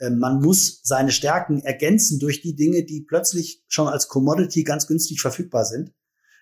Ähm, man muss seine Stärken ergänzen durch die Dinge, die plötzlich schon als Commodity ganz günstig verfügbar sind.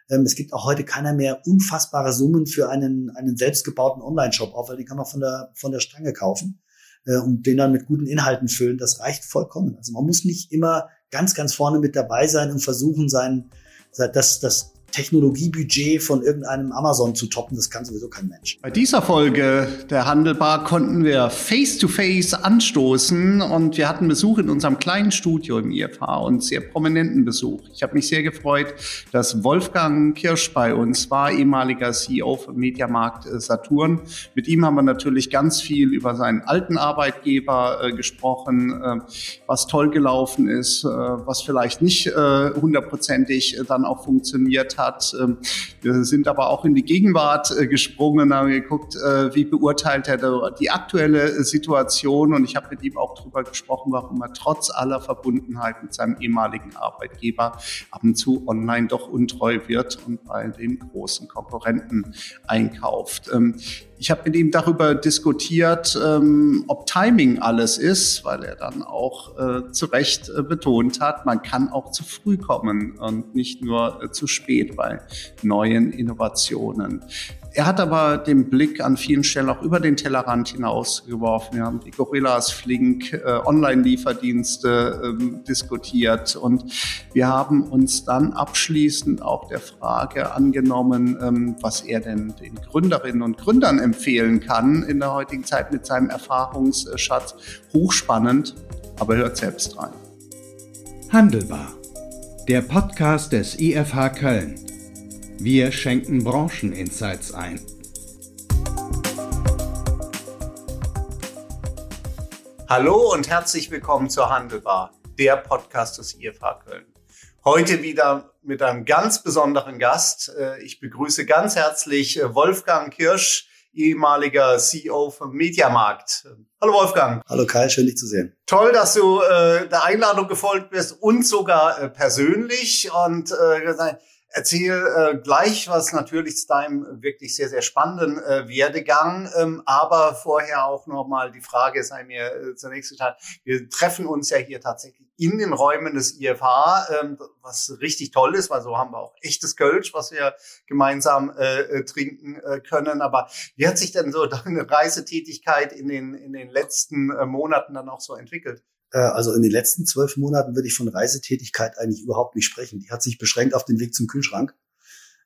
Ähm, es gibt auch heute keiner mehr unfassbare Summen für einen, einen selbstgebauten Online-Shop auf, weil den kann man von der, von der Stange kaufen äh, und den dann mit guten Inhalten füllen. Das reicht vollkommen. Also man muss nicht immer ganz, ganz vorne mit dabei sein und versuchen, sein, das, das Technologiebudget von irgendeinem Amazon zu toppen, das kann sowieso kein Mensch. Bei dieser Folge der Handelbar konnten wir face-to-face -face anstoßen und wir hatten Besuch in unserem kleinen Studio im IFH und sehr prominenten Besuch. Ich habe mich sehr gefreut, dass Wolfgang Kirsch bei uns war, ehemaliger CEO von Mediamarkt äh, Saturn. Mit ihm haben wir natürlich ganz viel über seinen alten Arbeitgeber äh, gesprochen, äh, was toll gelaufen ist, äh, was vielleicht nicht äh, hundertprozentig äh, dann auch funktioniert hat hat. Ähm, wir sind aber auch in die Gegenwart äh, gesprungen, haben geguckt, äh, wie beurteilt er die aktuelle Situation und ich habe mit ihm auch darüber gesprochen, warum er trotz aller Verbundenheit mit seinem ehemaligen Arbeitgeber ab und zu online doch untreu wird und bei den großen Konkurrenten einkauft. Ich habe mit ihm darüber diskutiert, ähm, ob Timing alles ist, weil er dann auch äh, zu Recht äh, betont hat, man kann auch zu früh kommen und nicht nur äh, zu spät bei neuen Innovationen. Er hat aber den Blick an vielen Stellen auch über den Tellerrand hinausgeworfen. Wir haben die Gorillas Flink äh, Online-Lieferdienste ähm, diskutiert und wir haben uns dann abschließend auch der Frage angenommen, ähm, was er denn den Gründerinnen und Gründern empfehlen kann in der heutigen Zeit mit seinem Erfahrungsschatz. Hochspannend, aber hört selbst rein. Handelbar. Der Podcast des IFH Köln. Wir schenken Brancheninsights ein. Hallo und herzlich willkommen zur Handelbar, der Podcast des IFH Köln. Heute wieder mit einem ganz besonderen Gast. Äh, ich begrüße ganz herzlich äh, Wolfgang Kirsch, ehemaliger CEO vom Mediamarkt. Hallo Wolfgang. Hallo Kai, schön dich zu sehen. Toll, dass du äh, der Einladung gefolgt bist und sogar äh, persönlich und äh, Erzähl äh, gleich was natürlich zu deinem wirklich sehr, sehr spannenden äh, Werdegang. Ähm, aber vorher auch nochmal die Frage sei mir äh, zunächst gestellt. Wir treffen uns ja hier tatsächlich in den Räumen des IFH, ähm, was richtig toll ist, weil so haben wir auch echtes Kölsch, was wir gemeinsam äh, äh, trinken äh, können. Aber wie hat sich denn so deine Reisetätigkeit in den, in den letzten äh, Monaten dann auch so entwickelt? Äh, also in den letzten zwölf Monaten würde ich von Reisetätigkeit eigentlich überhaupt nicht sprechen. Die hat sich beschränkt auf den Weg zum Kühlschrank.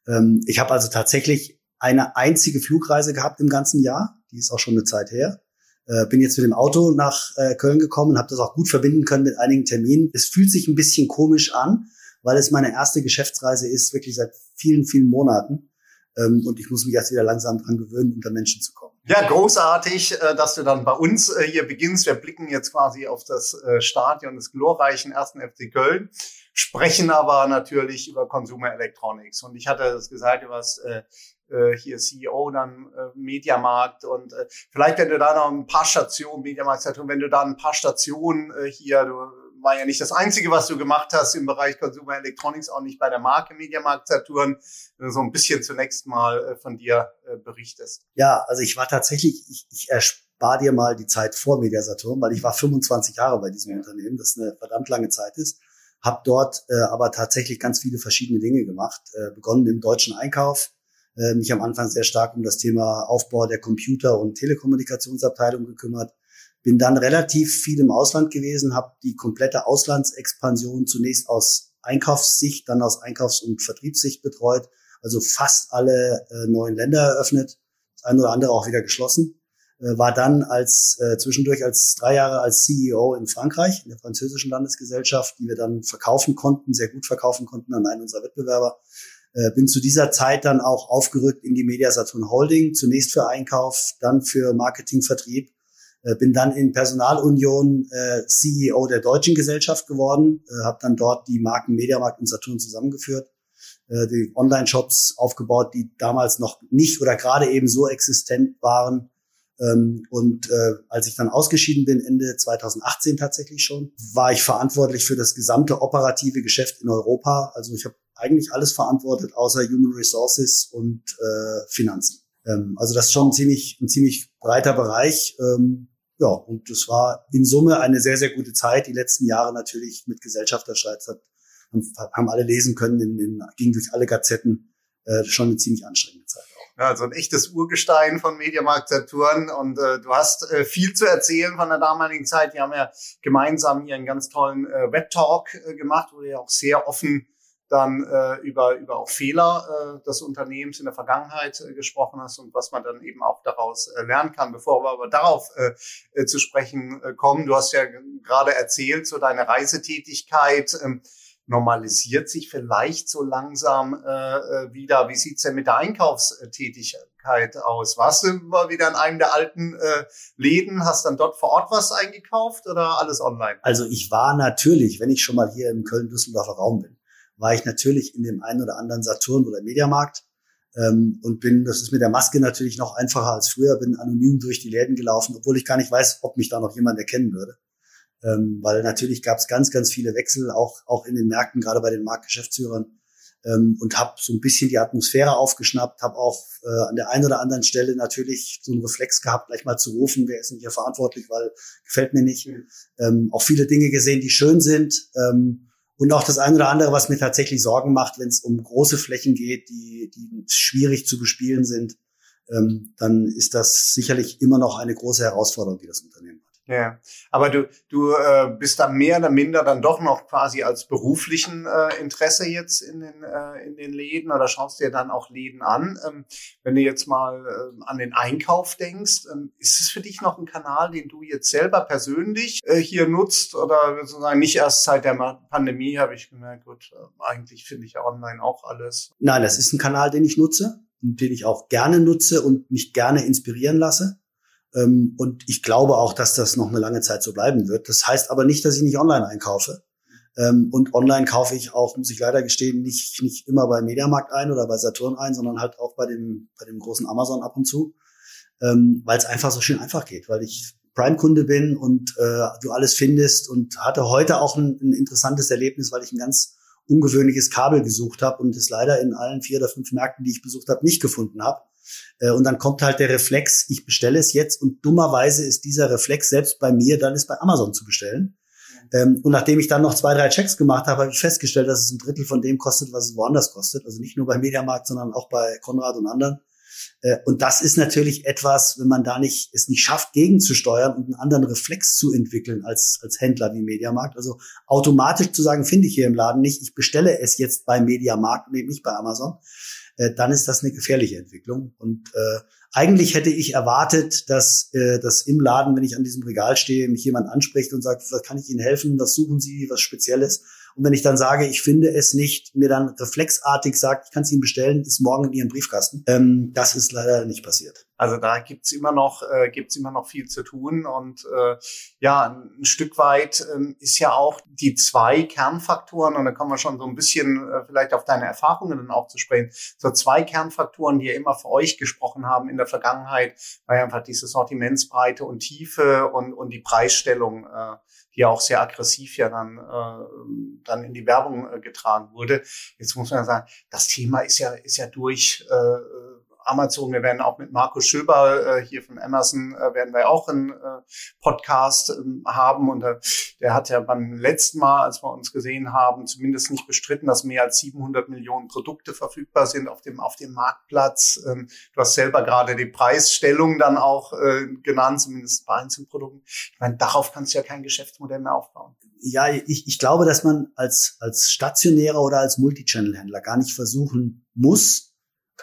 Ähm, ich habe also tatsächlich eine einzige Flugreise gehabt im ganzen Jahr. Die ist auch schon eine Zeit her. Äh, bin jetzt mit dem Auto nach äh, Köln gekommen, habe das auch gut verbinden können mit einigen Terminen. Es fühlt sich ein bisschen komisch an, weil es meine erste Geschäftsreise ist, wirklich seit vielen, vielen Monaten. Ähm, und ich muss mich jetzt wieder langsam dran gewöhnen, unter Menschen zu kommen. Ja, großartig, äh, dass du dann bei uns äh, hier beginnst. Wir blicken jetzt quasi auf das äh, Stadion des glorreichen ersten FC Köln, sprechen aber natürlich über Consumer Electronics. Und ich hatte das gesagt, du warst hier CEO, dann Mediamarkt und vielleicht, wenn du da noch ein paar Stationen, Mediamarkt, wenn du da ein paar Stationen hier, du war ja nicht das Einzige, was du gemacht hast im Bereich Consumer Electronics, auch nicht bei der Marke Mediamarkt Saturn. So ein bisschen zunächst mal äh, von dir äh, berichtest. Ja, also ich war tatsächlich, ich, ich erspare dir mal die Zeit vor Media Saturn, weil ich war 25 Jahre bei diesem ja. Unternehmen, das eine verdammt lange Zeit ist. Hab dort äh, aber tatsächlich ganz viele verschiedene Dinge gemacht. Äh, begonnen im deutschen Einkauf, äh, mich am Anfang sehr stark um das Thema Aufbau der Computer- und Telekommunikationsabteilung gekümmert bin dann relativ viel im Ausland gewesen, habe die komplette Auslandsexpansion zunächst aus Einkaufssicht, dann aus Einkaufs- und Vertriebssicht betreut, also fast alle äh, neuen Länder eröffnet, das eine oder andere auch wieder geschlossen. Äh, war dann als äh, zwischendurch als drei Jahre als CEO in Frankreich, in der französischen Landesgesellschaft, die wir dann verkaufen konnten, sehr gut verkaufen konnten an einen unserer Wettbewerber. Äh, bin zu dieser Zeit dann auch aufgerückt in die Mediasaturn Holding, zunächst für Einkauf, dann für Marketing, Vertrieb bin dann in Personalunion äh, CEO der deutschen Gesellschaft geworden, äh, habe dann dort die Marken Mediamarkt und Saturn zusammengeführt, äh, die Online-Shops aufgebaut, die damals noch nicht oder gerade eben so existent waren. Ähm, und äh, als ich dann ausgeschieden bin, Ende 2018 tatsächlich schon, war ich verantwortlich für das gesamte operative Geschäft in Europa. Also ich habe eigentlich alles verantwortet, außer Human Resources und äh, Finanzen. Ähm, also das ist schon ein ziemlich, ein ziemlich breiter Bereich. Ähm, ja, und das war in Summe eine sehr, sehr gute Zeit. Die letzten Jahre natürlich mit Gesellschafterstreits hat, haben alle lesen können, in, in, ging durch alle Gazetten, äh, schon eine ziemlich anstrengende Zeit. Ja, also ein echtes Urgestein von Mediamarkt Saturn und äh, du hast äh, viel zu erzählen von der damaligen Zeit. Wir haben ja gemeinsam hier einen ganz tollen äh, Web-Talk äh, gemacht, wo wir ja auch sehr offen dann äh, über, über auch Fehler äh, des Unternehmens in der Vergangenheit äh, gesprochen hast und was man dann eben auch daraus äh, lernen kann. Bevor wir aber darauf äh, äh, zu sprechen äh, kommen, du hast ja gerade erzählt, so deine Reisetätigkeit. Äh, normalisiert sich vielleicht so langsam äh, äh, wieder. Wie sieht's denn mit der Einkaufstätigkeit aus? Warst du mal wieder in einem der alten äh, Läden, hast dann dort vor Ort was eingekauft oder alles online? Also ich war natürlich, wenn ich schon mal hier im Köln-Düsseldorfer Raum bin, war ich natürlich in dem einen oder anderen Saturn oder Mediamarkt ähm, und bin, das ist mit der Maske natürlich noch einfacher als früher, bin anonym durch die Läden gelaufen, obwohl ich gar nicht weiß, ob mich da noch jemand erkennen würde ähm, weil natürlich gab es ganz, ganz viele Wechsel, auch, auch in den Märkten, gerade bei den Marktgeschäftsführern. Ähm, und habe so ein bisschen die Atmosphäre aufgeschnappt, habe auch äh, an der einen oder anderen Stelle natürlich so einen Reflex gehabt, gleich mal zu rufen, wer ist denn hier verantwortlich, weil gefällt mir nicht. Mhm. Ähm, auch viele Dinge gesehen, die schön sind. Ähm, und auch das eine oder andere, was mir tatsächlich Sorgen macht, wenn es um große Flächen geht, die, die schwierig zu bespielen sind, ähm, dann ist das sicherlich immer noch eine große Herausforderung, die das Unternehmen. Ja, aber du, du äh, bist da mehr oder minder dann doch noch quasi als beruflichen äh, Interesse jetzt in den, äh, in den Läden oder schaust dir dann auch Läden an. Ähm, wenn du jetzt mal äh, an den Einkauf denkst, ähm, ist es für dich noch ein Kanal, den du jetzt selber persönlich äh, hier nutzt oder sozusagen nicht erst seit der Pandemie habe ich gemerkt, gut, äh, eigentlich finde ich online auch alles. Nein, das ist ein Kanal, den ich nutze, den ich auch gerne nutze und mich gerne inspirieren lasse. Ähm, und ich glaube auch, dass das noch eine lange Zeit so bleiben wird. Das heißt aber nicht, dass ich nicht online einkaufe. Ähm, und online kaufe ich auch, muss ich leider gestehen, nicht, nicht immer bei Mediamarkt ein oder bei Saturn ein, sondern halt auch bei dem, bei dem großen Amazon ab und zu, ähm, weil es einfach so schön einfach geht, weil ich Prime-Kunde bin und äh, du alles findest und hatte heute auch ein, ein interessantes Erlebnis, weil ich ein ganz ungewöhnliches Kabel gesucht habe und es leider in allen vier oder fünf Märkten, die ich besucht habe, nicht gefunden habe. Äh, und dann kommt halt der Reflex, ich bestelle es jetzt und dummerweise ist dieser Reflex selbst bei mir, dann ist bei Amazon zu bestellen. Ähm, und nachdem ich dann noch zwei, drei Checks gemacht habe, habe ich festgestellt, dass es ein Drittel von dem kostet, was es woanders kostet. Also nicht nur bei Mediamarkt, sondern auch bei Konrad und anderen. Äh, und das ist natürlich etwas, wenn man da nicht, es nicht schafft, gegenzusteuern und einen anderen Reflex zu entwickeln als, als Händler wie Mediamarkt. Also automatisch zu sagen, finde ich hier im Laden nicht, ich bestelle es jetzt bei Mediamarkt und eben nicht bei Amazon äh, dann ist das eine gefährliche Entwicklung. Und äh, eigentlich hätte ich erwartet, dass, äh, dass im Laden, wenn ich an diesem Regal stehe, mich jemand anspricht und sagt, was kann ich Ihnen helfen, was suchen Sie, was Spezielles. Und wenn ich dann sage, ich finde es nicht, mir dann reflexartig sagt, ich kann es Ihnen bestellen, ist morgen in Ihrem Briefkasten. Ähm, das ist leider nicht passiert. Also da gibt's immer noch äh, gibt's immer noch viel zu tun und äh, ja ein Stück weit ähm, ist ja auch die zwei Kernfaktoren und da kommen wir schon so ein bisschen äh, vielleicht auf deine Erfahrungen dann auch zu sprechen. So zwei Kernfaktoren, die ja immer für euch gesprochen haben in der Vergangenheit, war ja einfach diese Sortimentsbreite und Tiefe und und die Preisstellung, äh, die ja auch sehr aggressiv ja dann äh, dann in die Werbung äh, getragen wurde. Jetzt muss man sagen, das Thema ist ja ist ja durch. Äh, Amazon. Wir werden auch mit Markus Schöber äh, hier von Amazon äh, werden wir auch einen äh, Podcast äh, haben und äh, der hat ja beim letzten Mal, als wir uns gesehen haben, zumindest nicht bestritten, dass mehr als 700 Millionen Produkte verfügbar sind auf dem auf dem Marktplatz. Ähm, du hast selber gerade die Preisstellung dann auch äh, genannt, zumindest bei Einzelprodukten. Ich meine, darauf kannst du ja kein Geschäftsmodell mehr aufbauen. Ja, ich, ich glaube, dass man als als stationärer oder als Multichannel-Händler gar nicht versuchen muss,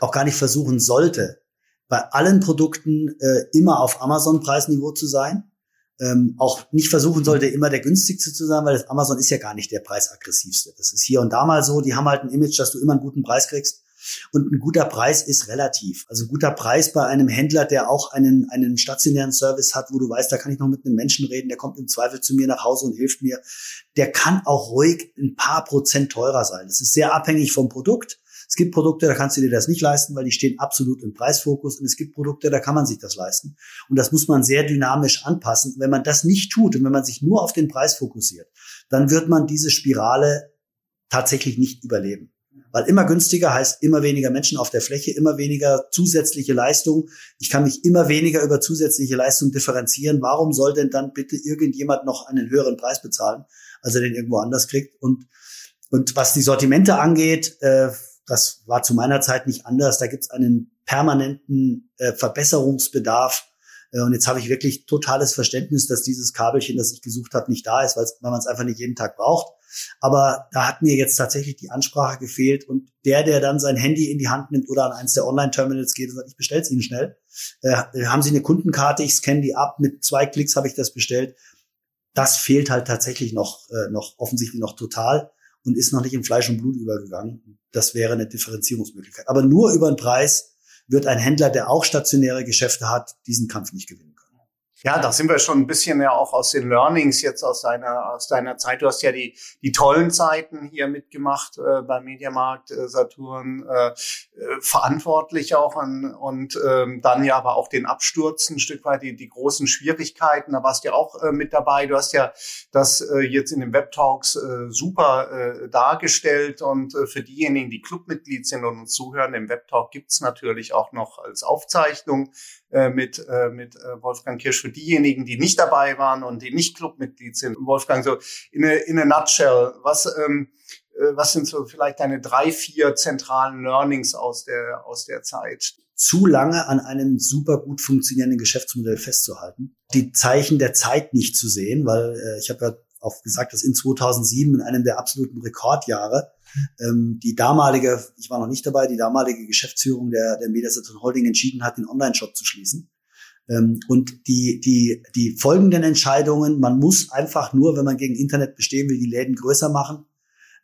auch gar nicht versuchen sollte, bei allen Produkten äh, immer auf Amazon-Preisniveau zu sein. Ähm, auch nicht versuchen sollte, immer der günstigste zu sein, weil das Amazon ist ja gar nicht der preisaggressivste. Das ist hier und da mal so. Die haben halt ein Image, dass du immer einen guten Preis kriegst. Und ein guter Preis ist relativ. Also ein guter Preis bei einem Händler, der auch einen, einen stationären Service hat, wo du weißt, da kann ich noch mit einem Menschen reden, der kommt im Zweifel zu mir nach Hause und hilft mir. Der kann auch ruhig ein paar Prozent teurer sein. Das ist sehr abhängig vom Produkt. Es gibt Produkte, da kannst du dir das nicht leisten, weil die stehen absolut im Preisfokus. Und es gibt Produkte, da kann man sich das leisten. Und das muss man sehr dynamisch anpassen. Wenn man das nicht tut und wenn man sich nur auf den Preis fokussiert, dann wird man diese Spirale tatsächlich nicht überleben. Weil immer günstiger heißt immer weniger Menschen auf der Fläche, immer weniger zusätzliche Leistung. Ich kann mich immer weniger über zusätzliche Leistung differenzieren. Warum soll denn dann bitte irgendjemand noch einen höheren Preis bezahlen, als er den irgendwo anders kriegt? Und, und was die Sortimente angeht, äh, das war zu meiner Zeit nicht anders. Da gibt es einen permanenten äh, Verbesserungsbedarf. Äh, und jetzt habe ich wirklich totales Verständnis, dass dieses Kabelchen, das ich gesucht habe, nicht da ist, weil man es einfach nicht jeden Tag braucht. Aber da hat mir jetzt tatsächlich die Ansprache gefehlt und der, der dann sein Handy in die Hand nimmt oder an eins der Online-Terminals geht und sagt, ich bestell's Ihnen schnell. Äh, haben Sie eine Kundenkarte, ich scanne die ab, mit zwei Klicks habe ich das bestellt. Das fehlt halt tatsächlich noch, äh, noch offensichtlich noch total und ist noch nicht in Fleisch und Blut übergegangen. Das wäre eine Differenzierungsmöglichkeit. Aber nur über den Preis wird ein Händler, der auch stationäre Geschäfte hat, diesen Kampf nicht gewinnen. Ja, da sind wir schon ein bisschen ja auch aus den Learnings jetzt aus deiner aus deiner Zeit. Du hast ja die die tollen Zeiten hier mitgemacht äh, beim Mediamarkt äh, Saturn äh, äh, verantwortlich auch an, und ähm, dann ja aber auch den Absturz ein Stück weit die die großen Schwierigkeiten. Da warst du ja auch äh, mit dabei. Du hast ja das äh, jetzt in den Web Talks äh, super äh, dargestellt und äh, für diejenigen, die Clubmitglied sind und uns zuhören, im Web Talk gibt's natürlich auch noch als Aufzeichnung äh, mit, äh, mit äh, Wolfgang Kirsch für diejenigen, die nicht dabei waren und die nicht Clubmitglied sind. Wolfgang, so in a, in a nutshell, was, ähm, äh, was sind so vielleicht deine drei, vier zentralen Learnings aus der, aus der Zeit? Zu lange an einem super gut funktionierenden Geschäftsmodell festzuhalten, die Zeichen der Zeit nicht zu sehen, weil äh, ich habe ja auch gesagt, dass in 2007 in einem der absoluten Rekordjahre ähm, die damalige, ich war noch nicht dabei, die damalige Geschäftsführung der, der Mediasaturn Holding entschieden hat, den Online-Shop zu schließen. Ähm, und die, die, die folgenden Entscheidungen, man muss einfach nur, wenn man gegen Internet bestehen will, die Läden größer machen,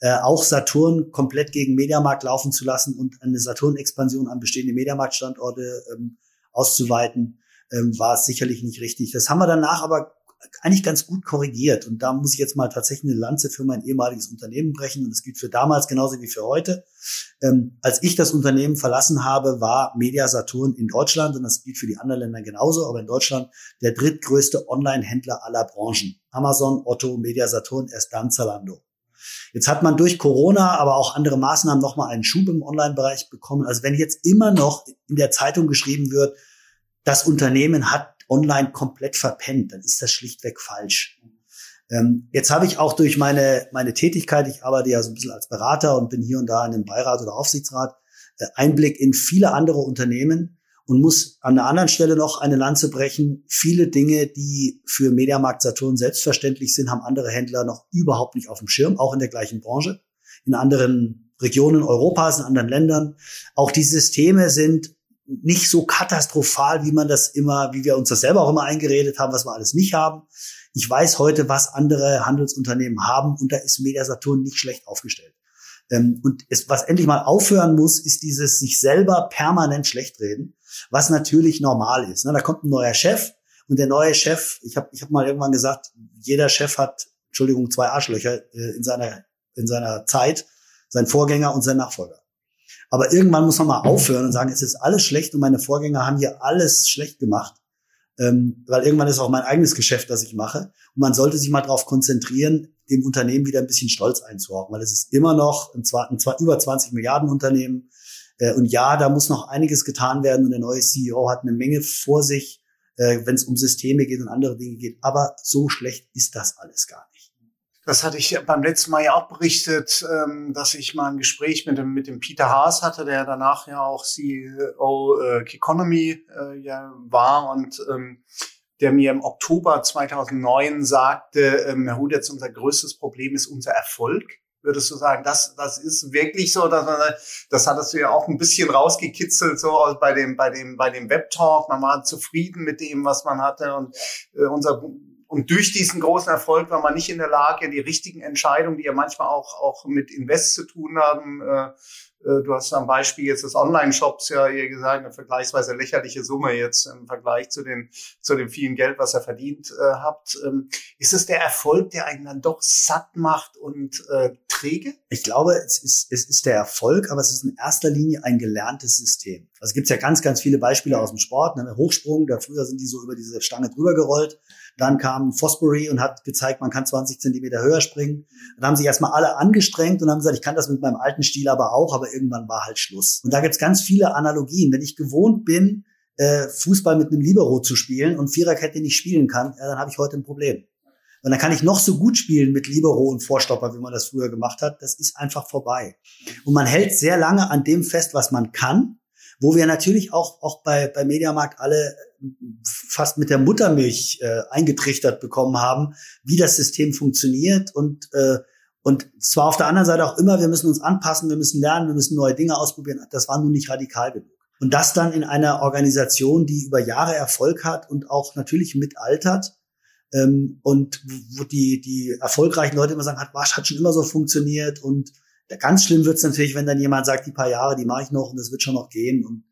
äh, auch Saturn komplett gegen Mediamarkt laufen zu lassen und eine Saturn-Expansion an bestehende Mediamarkt-Standorte ähm, auszuweiten, ähm, war sicherlich nicht richtig. Das haben wir danach aber eigentlich ganz gut korrigiert. Und da muss ich jetzt mal tatsächlich eine Lanze für mein ehemaliges Unternehmen brechen. Und das gilt für damals genauso wie für heute. Ähm, als ich das Unternehmen verlassen habe, war Media Saturn in Deutschland, und das gilt für die anderen Länder genauso, aber in Deutschland der drittgrößte Online-Händler aller Branchen. Amazon, Otto, Media Saturn, erst dann Zalando. Jetzt hat man durch Corona, aber auch andere Maßnahmen nochmal einen Schub im Online-Bereich bekommen. Also wenn jetzt immer noch in der Zeitung geschrieben wird, das Unternehmen hat online komplett verpennt, dann ist das schlichtweg falsch. Ähm, jetzt habe ich auch durch meine, meine Tätigkeit, ich arbeite ja so ein bisschen als Berater und bin hier und da in einem Beirat oder Aufsichtsrat, äh, Einblick in viele andere Unternehmen und muss an der anderen Stelle noch eine Lanze brechen. Viele Dinge, die für Mediamarkt Saturn selbstverständlich sind, haben andere Händler noch überhaupt nicht auf dem Schirm, auch in der gleichen Branche, in anderen Regionen Europas, in anderen Ländern. Auch die Systeme sind nicht so katastrophal, wie man das immer, wie wir uns das selber auch immer eingeredet haben, was wir alles nicht haben. Ich weiß heute, was andere Handelsunternehmen haben und da ist Mediasaturn nicht schlecht aufgestellt. Ähm, und es, was endlich mal aufhören muss, ist dieses sich selber permanent schlecht reden, was natürlich normal ist. Ne? Da kommt ein neuer Chef und der neue Chef, ich habe ich hab mal irgendwann gesagt, jeder Chef hat, Entschuldigung, zwei Arschlöcher äh, in seiner in seiner Zeit, sein Vorgänger und sein Nachfolger. Aber irgendwann muss man mal aufhören und sagen, es ist alles schlecht und meine Vorgänger haben hier alles schlecht gemacht. Ähm, weil irgendwann ist auch mein eigenes Geschäft, das ich mache. Und man sollte sich mal darauf konzentrieren, dem Unternehmen wieder ein bisschen Stolz einzuhauchen, weil es ist immer noch ein, zwar, ein zwar über 20 Milliarden Unternehmen. Äh, und ja, da muss noch einiges getan werden und der neue CEO hat eine Menge vor sich, äh, wenn es um Systeme geht und andere Dinge geht. Aber so schlecht ist das alles gar nicht. Das hatte ich beim letzten Mal ja auch berichtet, ähm, dass ich mal ein Gespräch mit dem, mit dem Peter Haas hatte, der danach ja auch CEO äh, Economy äh, ja, war und ähm, der mir im Oktober 2009 sagte, ähm, Herr Hudetz, unser größtes Problem ist unser Erfolg. Würdest du sagen, das, das ist wirklich so, dass man, das hattest du ja auch ein bisschen rausgekitzelt, so bei dem, bei dem, bei dem Webtalk. Man war zufrieden mit dem, was man hatte und äh, unser und durch diesen großen Erfolg war man nicht in der Lage, die richtigen Entscheidungen, die ja manchmal auch, auch mit Invest zu tun haben, äh, du hast am Beispiel jetzt des Online-Shops ja hier gesagt, eine vergleichsweise lächerliche Summe jetzt im Vergleich zu den zu dem vielen Geld, was ihr verdient äh, habt. Ähm, ist es der Erfolg, der einen dann doch satt macht und äh, träge? Ich glaube, es ist, es ist der Erfolg, aber es ist in erster Linie ein gelerntes System. Also gibt es ja ganz, ganz viele Beispiele aus dem Sport. Ne? Hochsprung, da früher sind die so über diese Stange drüber gerollt. Dann kam Fosbury und hat gezeigt, man kann 20 Zentimeter höher springen. Dann haben sich erstmal alle angestrengt und haben gesagt, ich kann das mit meinem alten Stil aber auch, aber irgendwann war halt Schluss. Und da gibt's ganz viele Analogien. Wenn ich gewohnt bin, äh, Fußball mit einem Libero zu spielen und Viererkette nicht spielen kann, ja, dann habe ich heute ein Problem. Und dann kann ich noch so gut spielen mit Libero und Vorstopper, wie man das früher gemacht hat. Das ist einfach vorbei. Und man hält sehr lange an dem fest, was man kann, wo wir natürlich auch, auch bei, bei Mediamarkt alle fast mit der Muttermilch äh, eingetrichtert bekommen haben, wie das System funktioniert und äh, und zwar auf der anderen Seite auch immer, wir müssen uns anpassen, wir müssen lernen, wir müssen neue Dinge ausprobieren. Das war nun nicht radikal genug. Und das dann in einer Organisation, die über Jahre Erfolg hat und auch natürlich mitaltert, ähm, und wo die, die erfolgreichen Leute immer sagen, hat, hat schon immer so funktioniert und ganz schlimm wird's natürlich, wenn dann jemand sagt, die paar Jahre, die mache ich noch und das wird schon noch gehen und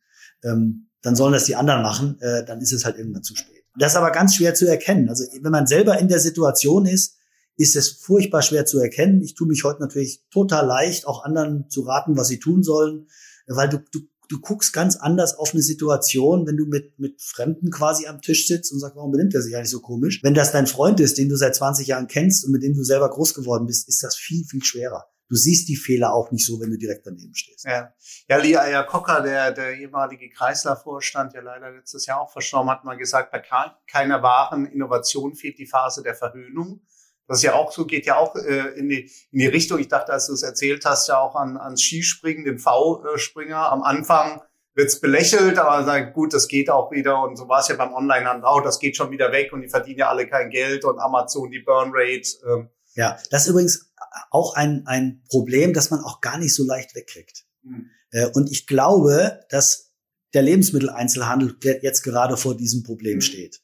ähm, dann sollen das die anderen machen, äh, dann ist es halt irgendwann zu spät. Das ist aber ganz schwer zu erkennen. Also wenn man selber in der Situation ist, ist es furchtbar schwer zu erkennen. Ich tue mich heute natürlich total leicht, auch anderen zu raten, was sie tun sollen, weil du, du du guckst ganz anders auf eine Situation, wenn du mit, mit Fremden quasi am Tisch sitzt und sagst, warum benimmt er sich eigentlich so komisch? Wenn das dein Freund ist, den du seit 20 Jahren kennst und mit dem du selber groß geworden bist, ist das viel, viel schwerer. Du siehst die Fehler auch nicht so, wenn du direkt daneben stehst. Ja, ja Lee Iacocca, der, der ehemalige Kreisler-Vorstand, der leider letztes Jahr auch verstorben hat, mal gesagt, bei keiner wahren Innovation fehlt die Phase der Verhöhnung. Das ist ja auch so, geht ja auch äh, in, die, in die Richtung. Ich dachte, als du es erzählt hast, ja auch an, ans Skispringen, den V-Springer. Am Anfang wird's belächelt, aber sagt, gut, das geht auch wieder. Und so war es ja beim Onlinehandel auch, das geht schon wieder weg und die verdienen ja alle kein Geld und Amazon die Burnrate. Ähm. Ja, das ist übrigens auch ein, ein Problem, das man auch gar nicht so leicht wegkriegt. Hm. Äh, und ich glaube, dass der Lebensmitteleinzelhandel jetzt gerade vor diesem Problem hm. steht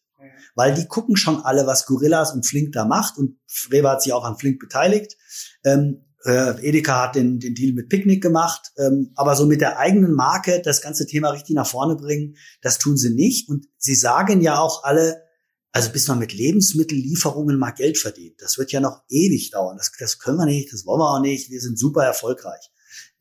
weil die gucken schon alle, was Gorillas und Flink da macht und Rewe hat sich auch an Flink beteiligt. Ähm, äh, Edeka hat den, den Deal mit Picknick gemacht, ähm, aber so mit der eigenen Marke das ganze Thema richtig nach vorne bringen, das tun sie nicht. Und sie sagen ja auch alle, also bis man mit Lebensmittellieferungen mal Geld verdient, das wird ja noch ewig dauern. Das, das können wir nicht, das wollen wir auch nicht. Wir sind super erfolgreich.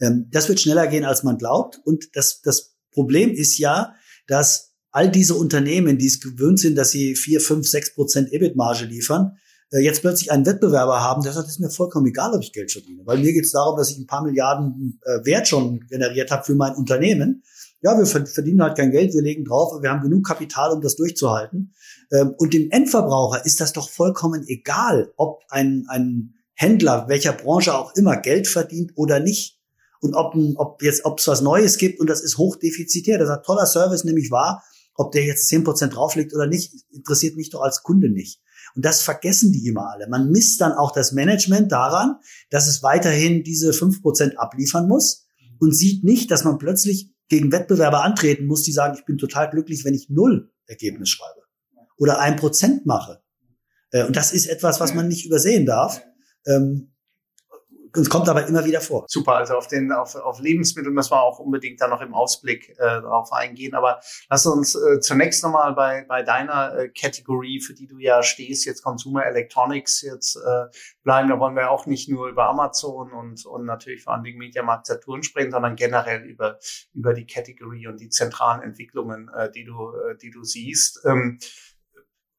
Ähm, das wird schneller gehen, als man glaubt. Und das, das Problem ist ja, dass all diese Unternehmen, die es gewöhnt sind, dass sie vier, fünf, sechs Prozent EBIT-Marge liefern, äh, jetzt plötzlich einen Wettbewerber haben, der sagt, es ist mir vollkommen egal, ob ich Geld verdiene. Weil mir geht es darum, dass ich ein paar Milliarden äh, Wert schon generiert habe für mein Unternehmen. Ja, wir verdienen halt kein Geld, wir legen drauf, aber wir haben genug Kapital, um das durchzuhalten. Ähm, und dem Endverbraucher ist das doch vollkommen egal, ob ein, ein Händler, welcher Branche auch immer, Geld verdient oder nicht. Und ob, ob jetzt, ob es was Neues gibt und das ist hochdefizitär. Das ist ein toller Service, nämlich wahr ob der jetzt zehn Prozent drauflegt oder nicht, interessiert mich doch als Kunde nicht. Und das vergessen die immer alle. Man misst dann auch das Management daran, dass es weiterhin diese fünf Prozent abliefern muss und sieht nicht, dass man plötzlich gegen Wettbewerber antreten muss, die sagen, ich bin total glücklich, wenn ich null Ergebnis schreibe oder ein Prozent mache. Äh, und das ist etwas, was man nicht übersehen darf. Ähm, es kommt aber immer wieder vor. Super, also auf den auf, auf Lebensmittel müssen wir auch unbedingt da noch im Ausblick äh, darauf eingehen. Aber lass uns äh, zunächst nochmal bei, bei deiner äh, Kategorie, für die du ja stehst, jetzt Consumer Electronics, jetzt äh, bleiben. Da wollen wir auch nicht nur über Amazon und, und natürlich vor allem Dingen Mediamarkt Saturn sprechen, sondern generell über, über die Kategorie und die zentralen Entwicklungen, äh, die du, äh, die du siehst. Ähm,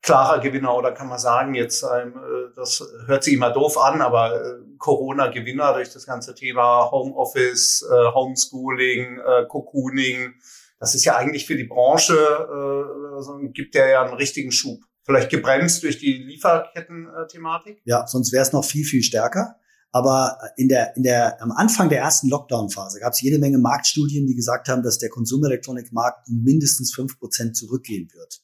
klarer Gewinner oder kann man sagen, jetzt, ähm, äh, das hört sich immer doof an, aber äh, Corona-Gewinner durch das ganze Thema Homeoffice, äh, Homeschooling, Cocooning, das ist ja eigentlich für die Branche, gibt der ja einen richtigen Schub. Vielleicht gebremst durch die Lieferketten-Thematik? Ja, sonst wäre es noch viel, viel stärker. Aber in der, in der, am Anfang der ersten Lockdown-Phase gab es jede Menge Marktstudien, die gesagt haben, dass der Konsumelektronikmarkt um mindestens fünf Prozent zurückgehen wird.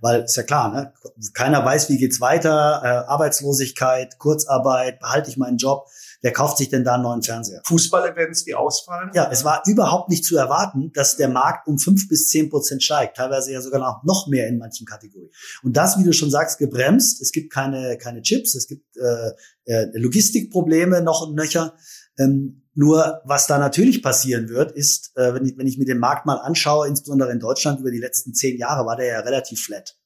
Weil ist ja klar, ne? keiner weiß, wie geht's weiter, äh, Arbeitslosigkeit, Kurzarbeit, behalte ich meinen Job, wer kauft sich denn da einen neuen Fernseher? Fußball-Events, die ausfallen? Ja, es war überhaupt nicht zu erwarten, dass der Markt um fünf bis zehn Prozent steigt, teilweise ja sogar noch, mehr in manchen Kategorien. Und das, wie du schon sagst, gebremst. Es gibt keine, keine Chips, es gibt äh, äh, Logistikprobleme noch und nöcher. Ähm, nur was da natürlich passieren wird, ist, äh, wenn, ich, wenn ich mir den Markt mal anschaue, insbesondere in Deutschland über die letzten zehn Jahre, war der ja relativ flat.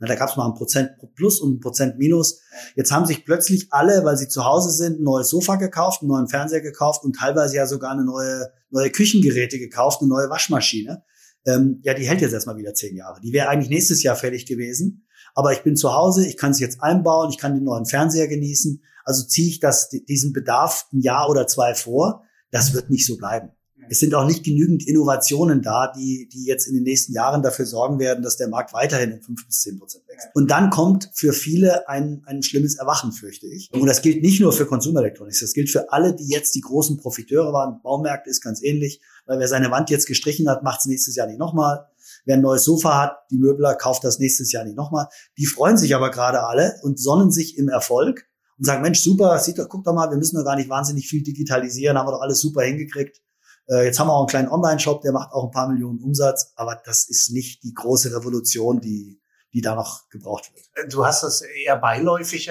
Na, da gab es mal ein Prozent plus und ein Prozent minus. Jetzt haben sich plötzlich alle, weil sie zu Hause sind, ein neues Sofa gekauft, einen neuen Fernseher gekauft und teilweise ja sogar eine neue, neue Küchengeräte gekauft, eine neue Waschmaschine. Ähm, ja, die hält jetzt erstmal wieder zehn Jahre. Die wäre eigentlich nächstes Jahr fertig gewesen. aber ich bin zu Hause, ich kann es jetzt einbauen, ich kann den neuen Fernseher genießen. Also ziehe ich das, diesen Bedarf ein Jahr oder zwei vor. Das wird nicht so bleiben. Es sind auch nicht genügend Innovationen da, die, die jetzt in den nächsten Jahren dafür sorgen werden, dass der Markt weiterhin um fünf bis zehn Prozent wächst. Und dann kommt für viele ein, ein schlimmes Erwachen, fürchte ich. Und das gilt nicht nur für Consumer Electronics, das gilt für alle, die jetzt die großen Profiteure waren. Baumärkte ist ganz ähnlich, weil wer seine Wand jetzt gestrichen hat, macht es nächstes Jahr nicht nochmal. Wer ein neues Sofa hat, die Möbler, kauft das nächstes Jahr nicht nochmal. Die freuen sich aber gerade alle und sonnen sich im Erfolg und sagen, Mensch, super, sieht doch, guck doch mal, wir müssen doch gar nicht wahnsinnig viel digitalisieren, haben wir doch alles super hingekriegt. Äh, jetzt haben wir auch einen kleinen Online-Shop, der macht auch ein paar Millionen Umsatz, aber das ist nicht die große Revolution, die, die da noch gebraucht wird. Du hast das eher beiläufig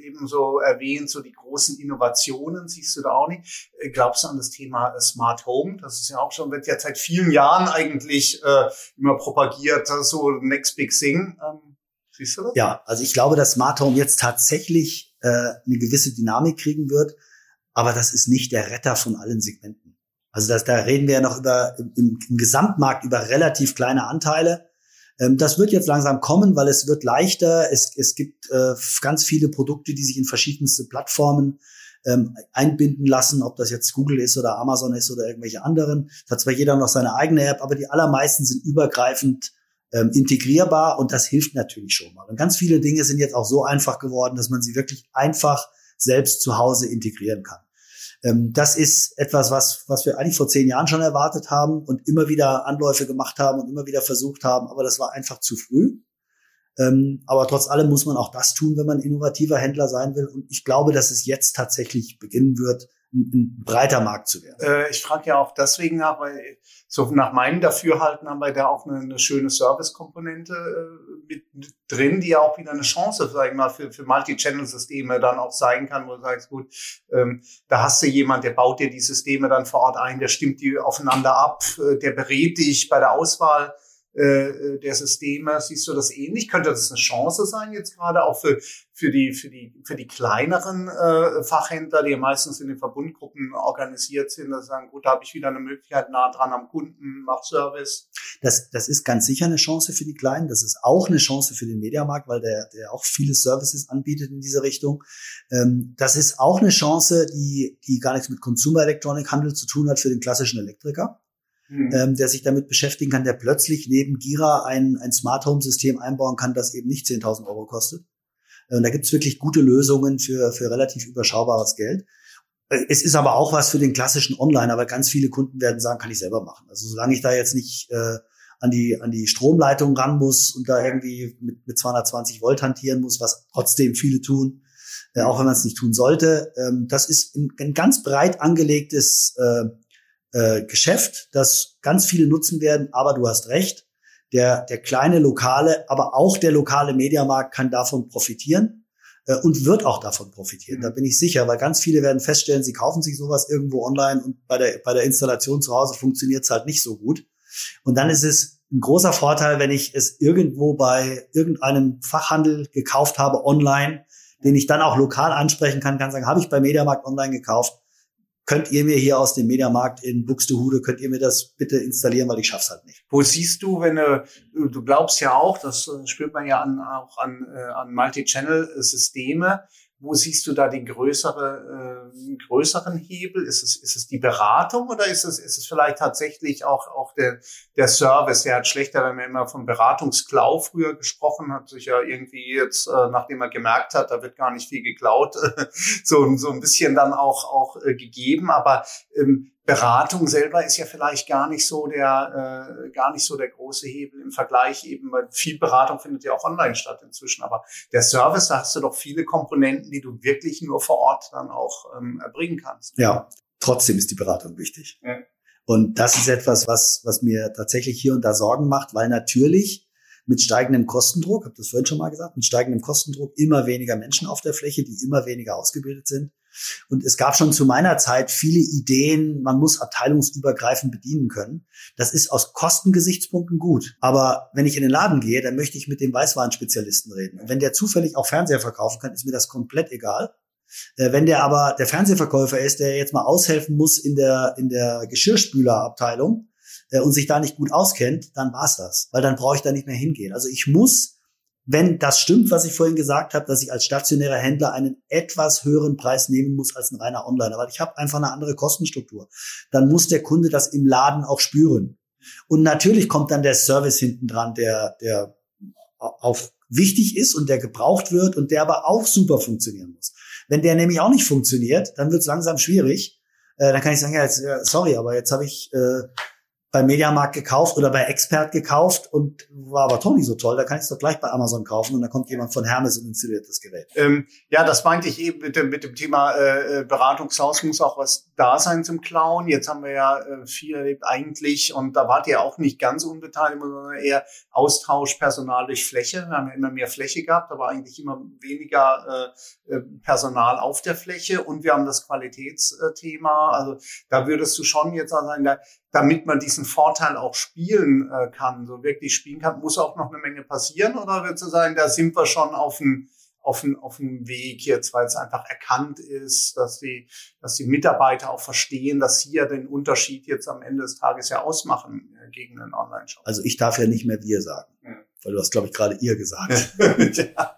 eben so erwähnt, so die großen Innovationen siehst du da auch nicht. Äh, glaubst du an das Thema Smart Home? Das ist ja auch schon, wird ja seit vielen Jahren eigentlich äh, immer propagiert, so Next Big Thing. Ähm, siehst du das? Ja, also ich glaube, dass Smart Home jetzt tatsächlich äh, eine gewisse Dynamik kriegen wird, aber das ist nicht der Retter von allen Segmenten. Also das, da reden wir ja noch über im, im Gesamtmarkt über relativ kleine Anteile. Ähm, das wird jetzt langsam kommen, weil es wird leichter. Es, es gibt äh, ganz viele Produkte, die sich in verschiedenste Plattformen ähm, einbinden lassen, ob das jetzt Google ist oder Amazon ist oder irgendwelche anderen. Da hat zwar jeder noch seine eigene App, aber die allermeisten sind übergreifend ähm, integrierbar und das hilft natürlich schon mal. Und ganz viele Dinge sind jetzt auch so einfach geworden, dass man sie wirklich einfach selbst zu Hause integrieren kann. Ähm, das ist etwas, was, was wir eigentlich vor zehn Jahren schon erwartet haben und immer wieder Anläufe gemacht haben und immer wieder versucht haben, aber das war einfach zu früh. Ähm, aber trotz allem muss man auch das tun, wenn man innovativer Händler sein will. Und ich glaube, dass es jetzt tatsächlich beginnen wird, ein, breiter Markt zu werden. Äh, ich frage ja auch deswegen nach, weil so nach meinem Dafürhalten haben wir da auch eine, eine schöne Service-Komponente äh, mit drin, die ja auch wieder eine Chance, sag ich mal, für, für Multi-Channel-Systeme dann auch sein kann, wo du sagst, gut, ähm, da hast du jemand, der baut dir die Systeme dann vor Ort ein, der stimmt die aufeinander ab, äh, der berät dich bei der Auswahl äh, der Systeme. Siehst du das ähnlich? Könnte das eine Chance sein jetzt gerade auch für, für, die, für, die, für die kleineren äh, Fachhändler, die ja meistens in den Verbundgruppen organisiert sind, dass sagen, gut, da habe ich wieder eine Möglichkeit nah dran am Kunden, mach Service. Das, das ist ganz sicher eine Chance für die Kleinen. Das ist auch eine Chance für den Mediamarkt, weil der, der auch viele Services anbietet in diese Richtung. Ähm, das ist auch eine Chance, die, die gar nichts mit Consumer Electronic Handel zu tun hat für den klassischen Elektriker mhm. ähm, der sich damit beschäftigen kann, der plötzlich neben Gira ein, ein Smart Home System einbauen kann, das eben nicht 10.000 Euro kostet. Äh, und da gibt's wirklich gute Lösungen für, für relativ überschaubares Geld. Äh, es ist aber auch was für den klassischen Online, aber ganz viele Kunden werden sagen, kann ich selber machen. Also solange ich da jetzt nicht äh, an die an die Stromleitung ran muss und da irgendwie mit, mit 220 Volt hantieren muss, was trotzdem viele tun, äh, auch wenn man es nicht tun sollte. Ähm, das ist ein, ein ganz breit angelegtes äh, äh, Geschäft, das ganz viele nutzen werden, aber du hast recht, der, der kleine lokale, aber auch der lokale Mediamarkt kann davon profitieren äh, und wird auch davon profitieren. Mhm. Da bin ich sicher, weil ganz viele werden feststellen, sie kaufen sich sowas irgendwo online und bei der, bei der Installation zu Hause funktioniert es halt nicht so gut. Und dann ist es ein großer Vorteil, wenn ich es irgendwo bei irgendeinem Fachhandel gekauft habe online, den ich dann auch lokal ansprechen kann, kann sagen, habe ich bei Mediamarkt online gekauft, könnt ihr mir hier aus dem Mediamarkt in Buxtehude, könnt ihr mir das bitte installieren, weil ich schaff's halt nicht. Wo siehst du, wenn du, du glaubst ja auch, das äh, spürt man ja an, auch an, äh, an Multi-Channel-Systeme, wo siehst du da den größere, äh, größeren Hebel? Ist es, ist es die Beratung oder ist es, ist es vielleicht tatsächlich auch, auch der, der Service? Der hat schlechter, wenn man immer von Beratungsklau früher gesprochen hat, sich ja irgendwie jetzt, äh, nachdem er gemerkt hat, da wird gar nicht viel geklaut, so, so ein bisschen dann auch, auch äh, gegeben. Aber ähm, Beratung selber ist ja vielleicht gar nicht so der äh, gar nicht so der große Hebel im Vergleich eben, weil viel Beratung findet ja auch online statt inzwischen. Aber der Service, da hast du doch viele Komponenten, die du wirklich nur vor Ort dann auch ähm, erbringen kannst. Ja, trotzdem ist die Beratung wichtig. Ja. Und das ist etwas, was was mir tatsächlich hier und da Sorgen macht, weil natürlich mit steigendem Kostendruck, habe das vorhin schon mal gesagt, mit steigendem Kostendruck immer weniger Menschen auf der Fläche, die immer weniger ausgebildet sind. Und es gab schon zu meiner Zeit viele Ideen, man muss abteilungsübergreifend bedienen können. Das ist aus Kostengesichtspunkten gut. Aber wenn ich in den Laden gehe, dann möchte ich mit dem Weißwarenspezialisten reden. Und wenn der zufällig auch Fernseher verkaufen kann, ist mir das komplett egal. Äh, wenn der aber der Fernsehverkäufer ist, der jetzt mal aushelfen muss in der, in der Geschirrspülerabteilung äh, und sich da nicht gut auskennt, dann war's das. Weil dann brauche ich da nicht mehr hingehen. Also ich muss wenn das stimmt, was ich vorhin gesagt habe, dass ich als stationärer Händler einen etwas höheren Preis nehmen muss als ein reiner Onliner, weil ich habe einfach eine andere Kostenstruktur, dann muss der Kunde das im Laden auch spüren. Und natürlich kommt dann der Service hinten dran, der, der auf wichtig ist und der gebraucht wird und der aber auch super funktionieren muss. Wenn der nämlich auch nicht funktioniert, dann wird es langsam schwierig. Äh, dann kann ich sagen, ja, jetzt, sorry, aber jetzt habe ich äh, bei Mediamarkt gekauft oder bei Expert gekauft und war aber doch nicht so toll. Da kann ich es doch gleich bei Amazon kaufen und dann kommt jemand von Hermes und installiert das Gerät. Ähm, ja, das meinte ich eben mit dem, mit dem Thema äh, äh, Beratungshaus muss auch was da sein zum Klauen. Jetzt haben wir ja äh, viel erlebt eigentlich und da wart ihr auch nicht ganz unbeteiligt, sondern eher Austausch Personal durch Fläche. Wir haben ja immer mehr Fläche gehabt, aber eigentlich immer weniger äh, äh, Personal auf der Fläche und wir haben das Qualitätsthema. Also da würdest du schon jetzt sagen, da, damit man diesen Vorteil auch spielen äh, kann, so wirklich spielen kann, muss auch noch eine Menge passieren oder wird so sein, da sind wir schon auf dem auf dem, auf dem Weg jetzt, weil es einfach erkannt ist, dass die, dass die Mitarbeiter auch verstehen, dass sie ja den Unterschied jetzt am Ende des Tages ja ausmachen äh, gegen einen Online-Shop. Also ich darf ja nicht mehr wir sagen, ja. weil du hast, glaube ich, gerade ihr gesagt. ja.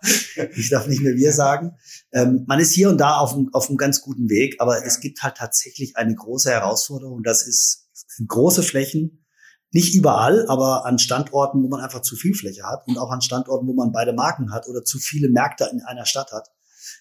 Ich darf nicht mehr wir sagen. Ähm, man ist hier und da auf einem, auf einem ganz guten Weg, aber ja. es gibt halt tatsächlich eine große Herausforderung. Das ist sind große Flächen, nicht überall, aber an Standorten, wo man einfach zu viel Fläche hat und auch an Standorten, wo man beide Marken hat oder zu viele Märkte in einer Stadt hat,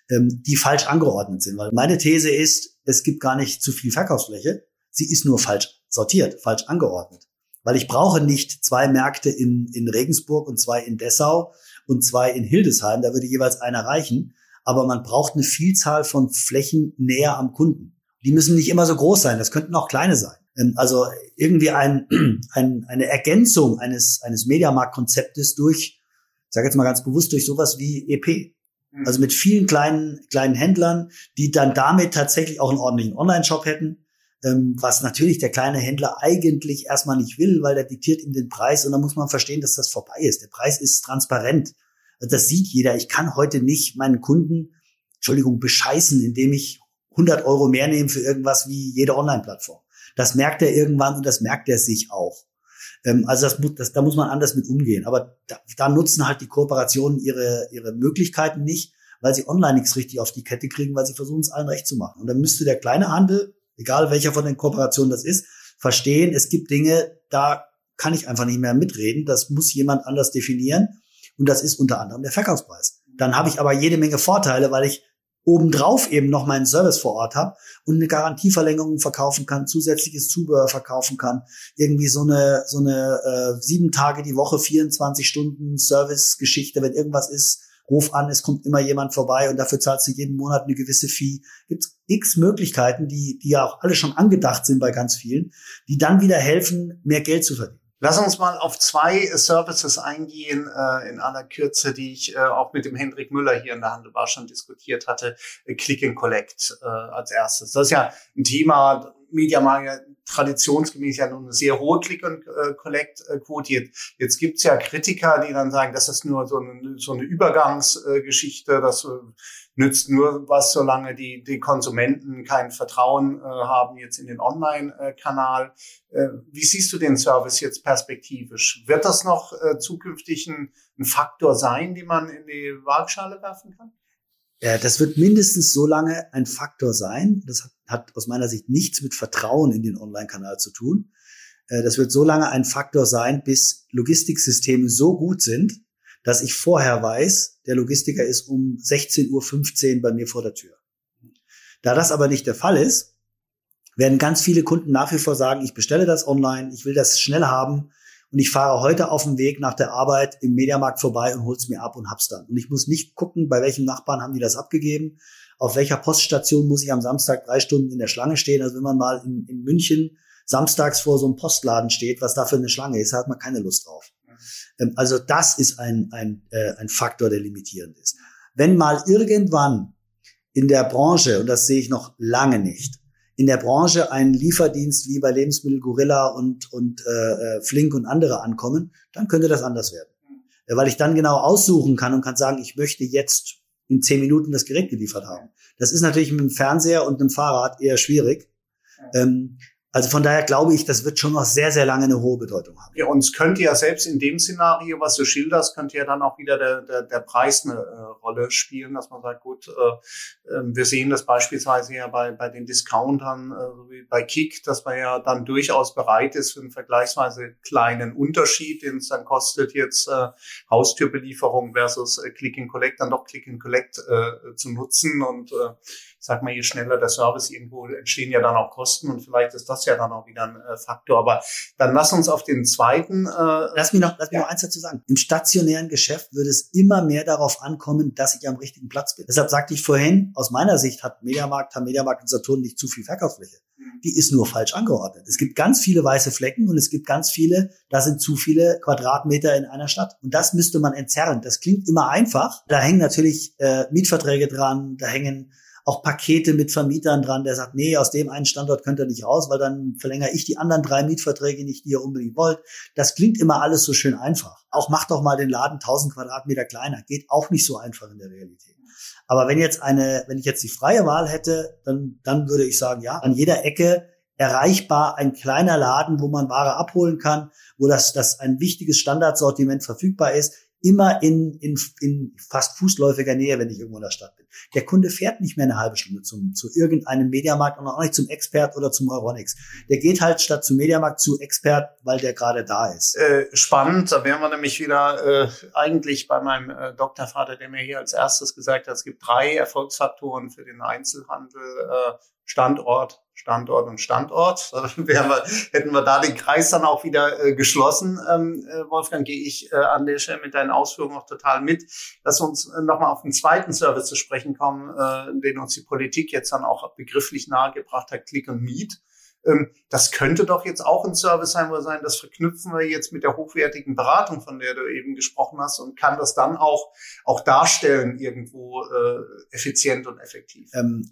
ähm, die falsch angeordnet sind. Weil meine These ist, es gibt gar nicht zu viel Verkaufsfläche, sie ist nur falsch sortiert, falsch angeordnet. Weil ich brauche nicht zwei Märkte in, in Regensburg und zwei in Dessau und zwei in Hildesheim, da würde jeweils einer reichen. Aber man braucht eine Vielzahl von Flächen näher am Kunden. Die müssen nicht immer so groß sein, das könnten auch kleine sein. Ähm, also irgendwie ein, ein, eine Ergänzung eines, eines Mediamarkt-Konzeptes durch, ich sage jetzt mal ganz bewusst, durch sowas wie EP. Mhm. Also mit vielen kleinen, kleinen Händlern, die dann damit tatsächlich auch einen ordentlichen Online-Shop hätten, ähm, was natürlich der kleine Händler eigentlich erstmal nicht will, weil der diktiert ihm den Preis und dann muss man verstehen, dass das vorbei ist. Der Preis ist transparent. Das sieht jeder. Ich kann heute nicht meinen Kunden, Entschuldigung, bescheißen, indem ich 100 Euro mehr nehme für irgendwas wie jede Online-Plattform. Das merkt er irgendwann und das merkt er sich auch. Ähm, also das, das, da muss man anders mit umgehen. Aber da, da nutzen halt die Kooperationen ihre, ihre Möglichkeiten nicht, weil sie online nichts richtig auf die Kette kriegen, weil sie versuchen es allen recht zu machen. Und dann müsste der kleine Handel, egal welcher von den Kooperationen das ist, verstehen, es gibt Dinge, da kann ich einfach nicht mehr mitreden. Das muss jemand anders definieren. Und das ist unter anderem der Verkaufspreis. Dann habe ich aber jede Menge Vorteile, weil ich obendrauf eben noch meinen Service vor Ort habe und eine Garantieverlängerung verkaufen kann, zusätzliches Zubehör verkaufen kann, irgendwie so eine so eine äh, sieben Tage die Woche, 24 Stunden Service-Geschichte, wenn irgendwas ist, ruf an, es kommt immer jemand vorbei und dafür zahlst du jeden Monat eine gewisse Fee. Gibt x Möglichkeiten, die die ja auch alle schon angedacht sind bei ganz vielen, die dann wieder helfen, mehr Geld zu verdienen. Lass uns mal auf zwei Services eingehen äh, in aller Kürze, die ich äh, auch mit dem Hendrik Müller hier in der Handelbar schon diskutiert hatte. Äh, Click and Collect äh, als erstes. Das ist ja ein Thema, Mediamarkt traditionsgemäß ja nur eine sehr hohe Click and äh. Jetzt, jetzt gibt's ja Kritiker, die dann sagen, das ist nur so eine, so eine Übergangsgeschichte, das nützt nur was, solange die, die Konsumenten kein Vertrauen äh, haben jetzt in den Online-Kanal. Äh, wie siehst du den Service jetzt perspektivisch? Wird das noch äh, zukünftig ein, ein Faktor sein, den man in die Waagschale werfen kann? Ja, das wird mindestens so lange ein Faktor sein. Das hat, hat aus meiner Sicht nichts mit Vertrauen in den Online-Kanal zu tun. Äh, das wird so lange ein Faktor sein, bis Logistiksysteme so gut sind, dass ich vorher weiß, der Logistiker ist um 16.15 Uhr bei mir vor der Tür. Da das aber nicht der Fall ist, werden ganz viele Kunden nach wie vor sagen, ich bestelle das online, ich will das schnell haben und ich fahre heute auf dem Weg nach der Arbeit im Mediamarkt vorbei und hol's mir ab und hab's dann. Und ich muss nicht gucken, bei welchem Nachbarn haben die das abgegeben, auf welcher Poststation muss ich am Samstag drei Stunden in der Schlange stehen. Also wenn man mal in, in München samstags vor so einem Postladen steht, was da für eine Schlange ist, hat man keine Lust drauf. Ähm, also das ist ein, ein, äh, ein Faktor, der limitierend ist. Wenn mal irgendwann in der Branche, und das sehe ich noch lange nicht, in der Branche ein Lieferdienst wie bei Lebensmittel Gorilla und, und äh, äh, Flink und andere ankommen, dann könnte das anders werden. Weil ich dann genau aussuchen kann und kann sagen, ich möchte jetzt in zehn Minuten das Gerät geliefert haben. Das ist natürlich mit dem Fernseher und einem Fahrrad eher schwierig. Ähm, Also von daher glaube ich, das wird schon noch sehr, sehr lange eine hohe Bedeutung haben. Ja, und es könnte ja selbst in dem Szenario, was du schilderst, könnte ja dann auch wieder der, der, der Preis eine äh, Rolle spielen, dass man sagt, gut, äh, äh, wir sehen das beispielsweise ja bei, bei den Discountern, äh, wie bei Kick, dass man ja dann durchaus bereit ist für einen vergleichsweise kleinen Unterschied, den es dann kostet, jetzt äh, Haustürbelieferung versus äh, Click and Collect, dann doch Click and Collect äh, zu nutzen und äh, sag mal, je schneller der Service irgendwo entstehen ja dann auch Kosten und vielleicht ist das ja dann auch wieder ein äh, Faktor. Aber dann lass uns auf den zweiten. Äh, lass mich noch, lass mich ja. noch eins dazu sagen. Im stationären Geschäft würde es immer mehr darauf ankommen, dass ich am richtigen Platz bin. Deshalb sagte ich vorhin, aus meiner Sicht hat Mediamarkt, haben Mediamarkt und Saturn nicht zu viel Verkaufsfläche. Mhm. Die ist nur falsch angeordnet. Es gibt ganz viele weiße Flecken und es gibt ganz viele, da sind zu viele Quadratmeter in einer Stadt. Und das müsste man entzerren. Das klingt immer einfach. Da hängen natürlich äh, Mietverträge dran, da hängen auch Pakete mit Vermietern dran, der sagt, nee, aus dem einen Standort könnt ihr nicht raus, weil dann verlängere ich die anderen drei Mietverträge nicht, die ihr unbedingt wollt. Das klingt immer alles so schön einfach. Auch macht doch mal den Laden 1000 Quadratmeter kleiner. Geht auch nicht so einfach in der Realität. Aber wenn jetzt eine, wenn ich jetzt die freie Wahl hätte, dann, dann würde ich sagen, ja, an jeder Ecke erreichbar ein kleiner Laden, wo man Ware abholen kann, wo das, das ein wichtiges Standardsortiment verfügbar ist immer in, in, in fast fußläufiger Nähe, wenn ich irgendwo in der Stadt bin. Der Kunde fährt nicht mehr eine halbe Stunde zum, zu irgendeinem Mediamarkt und auch nicht zum Expert oder zum Euronics. Der geht halt statt zum Mediamarkt zu Expert, weil der gerade da ist. Äh, spannend, da wären wir nämlich wieder äh, eigentlich bei meinem äh, Doktorvater, der mir hier als erstes gesagt hat, es gibt drei Erfolgsfaktoren für den Einzelhandel. Äh, Standort, Standort und Standort. Wir, hätten wir da den Kreis dann auch wieder äh, geschlossen. Ähm, äh, Wolfgang, gehe ich äh, an der Stelle mit deinen Ausführungen auch total mit. Lass uns äh, nochmal auf den zweiten Service zu sprechen kommen, äh, den uns die Politik jetzt dann auch begrifflich nahegebracht hat, Click and Meet. Ähm, das könnte doch jetzt auch ein Service sein, wo wir sagen, das verknüpfen wir jetzt mit der hochwertigen Beratung, von der du eben gesprochen hast, und kann das dann auch, auch darstellen irgendwo äh, effizient und effektiv. Ähm,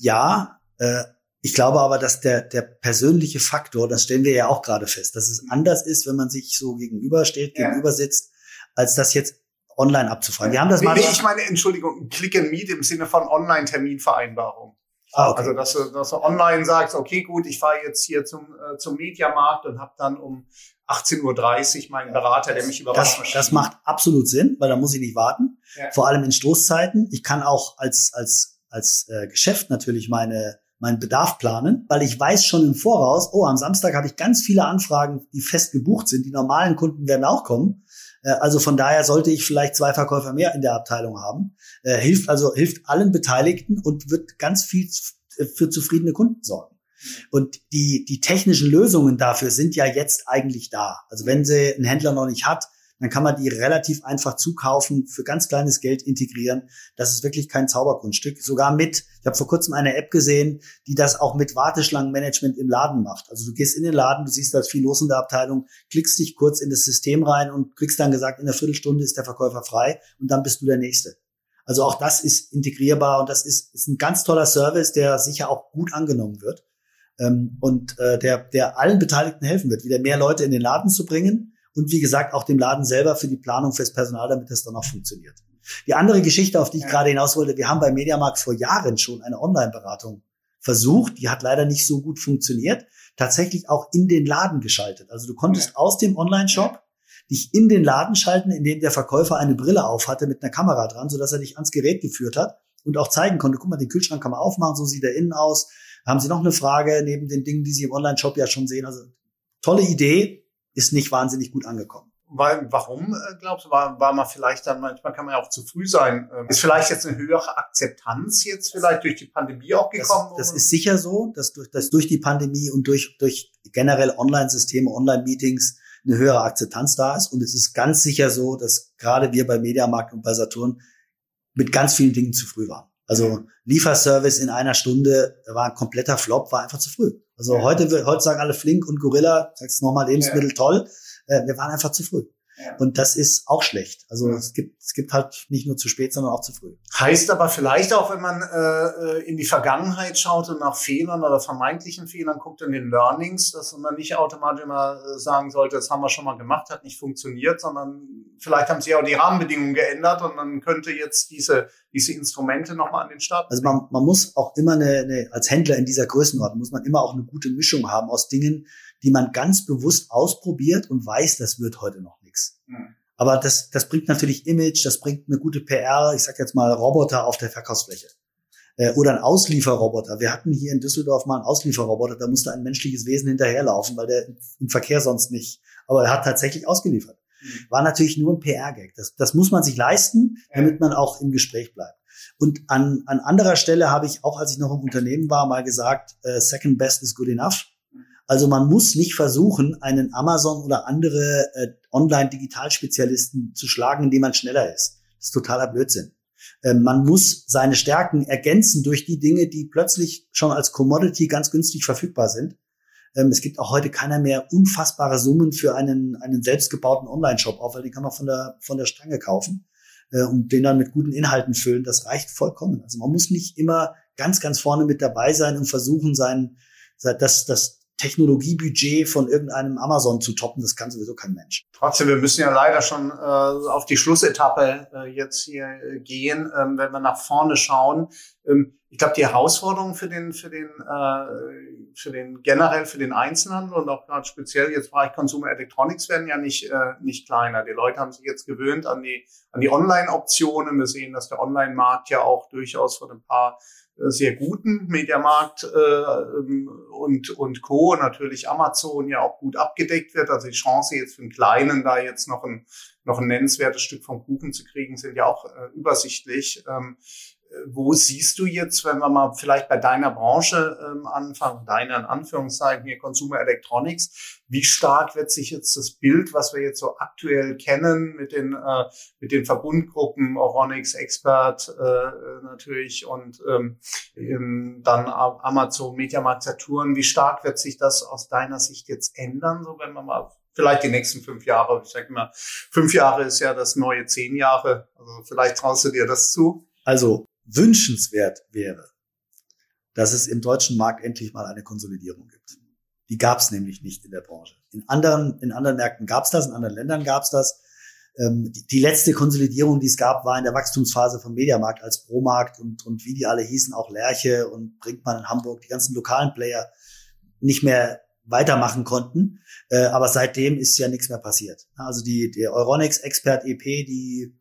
ja, äh, ich glaube aber, dass der, der persönliche Faktor, das stellen wir ja auch gerade fest, dass es anders ist, wenn man sich so gegenübersteht, ja. gegenüber sitzt, als das jetzt online abzufragen. Wir haben das mal. Nee, ich meine, Entschuldigung, Click and Meet im Sinne von Online-Terminvereinbarung. Ah, okay. Also, dass du, dass du online sagst, okay, gut, ich fahre jetzt hier zum, äh, zum Mediamarkt und habe dann um 18.30 Uhr meinen Berater, der mich überrascht. Das, das macht absolut Sinn, weil da muss ich nicht warten. Ja. Vor allem in Stoßzeiten. Ich kann auch als, als, als äh, Geschäft natürlich meine meinen Bedarf planen, weil ich weiß schon im Voraus, oh, am Samstag habe ich ganz viele Anfragen, die fest gebucht sind. Die normalen Kunden werden auch kommen. Äh, also von daher sollte ich vielleicht zwei Verkäufer mehr in der Abteilung haben. Äh, hilft also hilft allen Beteiligten und wird ganz viel äh, für zufriedene Kunden sorgen. Und die, die technischen Lösungen dafür sind ja jetzt eigentlich da. Also wenn sie ein Händler noch nicht hat, dann kann man die relativ einfach zukaufen, für ganz kleines Geld integrieren. Das ist wirklich kein Zauberkunststück. Sogar mit, ich habe vor kurzem eine App gesehen, die das auch mit Warteschlangenmanagement im Laden macht. Also du gehst in den Laden, du siehst, da ist viel los in der Abteilung, klickst dich kurz in das System rein und kriegst dann gesagt, in einer Viertelstunde ist der Verkäufer frei und dann bist du der Nächste. Also auch das ist integrierbar und das ist, ist ein ganz toller Service, der sicher auch gut angenommen wird ähm, und äh, der, der allen Beteiligten helfen wird, wieder mehr Leute in den Laden zu bringen und wie gesagt auch dem Laden selber für die Planung fürs Personal, damit das dann auch funktioniert. Die andere Geschichte, auf die ich ja. gerade hinaus wollte, wir haben bei Mediamarkt vor Jahren schon eine Online-Beratung versucht, die hat leider nicht so gut funktioniert, tatsächlich auch in den Laden geschaltet. Also du konntest ja. aus dem Online-Shop dich in den Laden schalten, in dem der Verkäufer eine Brille auf hatte mit einer Kamera dran, sodass er dich ans Gerät geführt hat und auch zeigen konnte, guck mal, den Kühlschrank kann man aufmachen, so sieht er innen aus. Haben Sie noch eine Frage neben den Dingen, die Sie im Online-Shop ja schon sehen? Also tolle Idee, ist nicht wahnsinnig gut angekommen. Weil, warum, äh, glaubst du, war, war man vielleicht dann, manchmal kann man ja auch zu früh sein. Ähm, ist vielleicht jetzt eine höhere Akzeptanz jetzt vielleicht durch die Pandemie auch gekommen? Das, das ist sicher so, dass durch, dass durch die Pandemie und durch, durch generell Online-Systeme, Online-Meetings eine höhere Akzeptanz da ist. Und es ist ganz sicher so, dass gerade wir bei Mediamarkt und bei Saturn mit ganz vielen Dingen zu früh waren. Also Lieferservice in einer Stunde war ein kompletter Flop, war einfach zu früh. Also ja. heute, heute sagen alle Flink und Gorilla, sagst nochmal Lebensmittel ja. toll. Äh, wir waren einfach zu früh. Ja. Und das ist auch schlecht. Also es gibt es gibt halt nicht nur zu spät, sondern auch zu früh. Heißt aber vielleicht auch, wenn man äh, in die Vergangenheit schaut und nach Fehlern oder vermeintlichen Fehlern guckt in den Learnings, dass man nicht automatisch immer äh, sagen sollte, das haben wir schon mal gemacht, hat nicht funktioniert, sondern vielleicht haben sie auch die Rahmenbedingungen geändert und man könnte jetzt diese, diese Instrumente nochmal an den Start. Also man, man muss auch immer eine, eine, als Händler in dieser Größenordnung muss man immer auch eine gute Mischung haben aus Dingen, die man ganz bewusst ausprobiert und weiß, das wird heute noch nichts. Mhm. Aber das, das bringt natürlich Image, das bringt eine gute PR, ich sag jetzt mal Roboter auf der Verkaufsfläche. Äh, oder ein Auslieferroboter. Wir hatten hier in Düsseldorf mal einen Auslieferroboter, da musste ein menschliches Wesen hinterherlaufen, weil der im Verkehr sonst nicht. Aber er hat tatsächlich ausgeliefert. Mhm. War natürlich nur ein PR-Gag. Das, das muss man sich leisten, damit man auch im Gespräch bleibt. Und an, an anderer Stelle habe ich auch, als ich noch im Unternehmen war, mal gesagt, äh, second best is good enough. Also man muss nicht versuchen, einen Amazon oder andere äh, Online-Digitalspezialisten zu schlagen, indem man schneller ist. Das ist totaler Blödsinn. Ähm, man muss seine Stärken ergänzen durch die Dinge, die plötzlich schon als Commodity ganz günstig verfügbar sind. Ähm, es gibt auch heute keiner mehr unfassbare Summen für einen, einen selbstgebauten Online-Shop auf, weil den kann man von der, von der Stange kaufen äh, und den dann mit guten Inhalten füllen. Das reicht vollkommen. Also man muss nicht immer ganz, ganz vorne mit dabei sein und versuchen, sein, das, das Technologiebudget von irgendeinem Amazon zu toppen, das kann sowieso kein Mensch. Trotzdem, wir müssen ja leider schon äh, auf die Schlussetappe äh, jetzt hier äh, gehen, ähm, wenn wir nach vorne schauen. Ähm, ich glaube, die Herausforderungen für den, für den, äh, für den generell für den Einzelhandel und auch gerade speziell jetzt Bereich Consumer Electronics werden ja nicht äh, nicht kleiner. Die Leute haben sich jetzt gewöhnt an die an die Online-Optionen. Wir sehen, dass der Online-Markt ja auch durchaus von ein paar sehr guten Mediamarkt äh, ähm, und, und Co. natürlich Amazon ja auch gut abgedeckt wird. Also die Chance jetzt für einen Kleinen da jetzt noch ein, noch ein nennenswertes Stück vom Kuchen zu kriegen, sind ja auch äh, übersichtlich. Ähm, wo siehst du jetzt, wenn wir mal vielleicht bei deiner Branche ähm, anfangen, deiner in Anführungszeichen hier Consumer Electronics, wie stark wird sich jetzt das Bild, was wir jetzt so aktuell kennen mit den äh, mit den Verbundgruppen Oronix, Expert äh, natürlich und ähm, dann Amazon, Mediamarkt, Saturn, wie stark wird sich das aus deiner Sicht jetzt ändern, so wenn wir mal vielleicht die nächsten fünf Jahre, ich sage mal, fünf Jahre ist ja das neue zehn Jahre, also vielleicht traust du dir das zu? Also wünschenswert wäre, dass es im deutschen Markt endlich mal eine Konsolidierung gibt. Die gab es nämlich nicht in der Branche. In anderen, in anderen Märkten gab es das, in anderen Ländern gab es das. Ähm, die, die, letzte Konsolidierung, die es gab, war in der Wachstumsphase vom Mediamarkt als Promarkt und, und wie die alle hießen, auch Lerche und Brinkmann in Hamburg, die ganzen lokalen Player nicht mehr weitermachen konnten. Äh, aber seitdem ist ja nichts mehr passiert. Also die, der Euronics Expert EP, die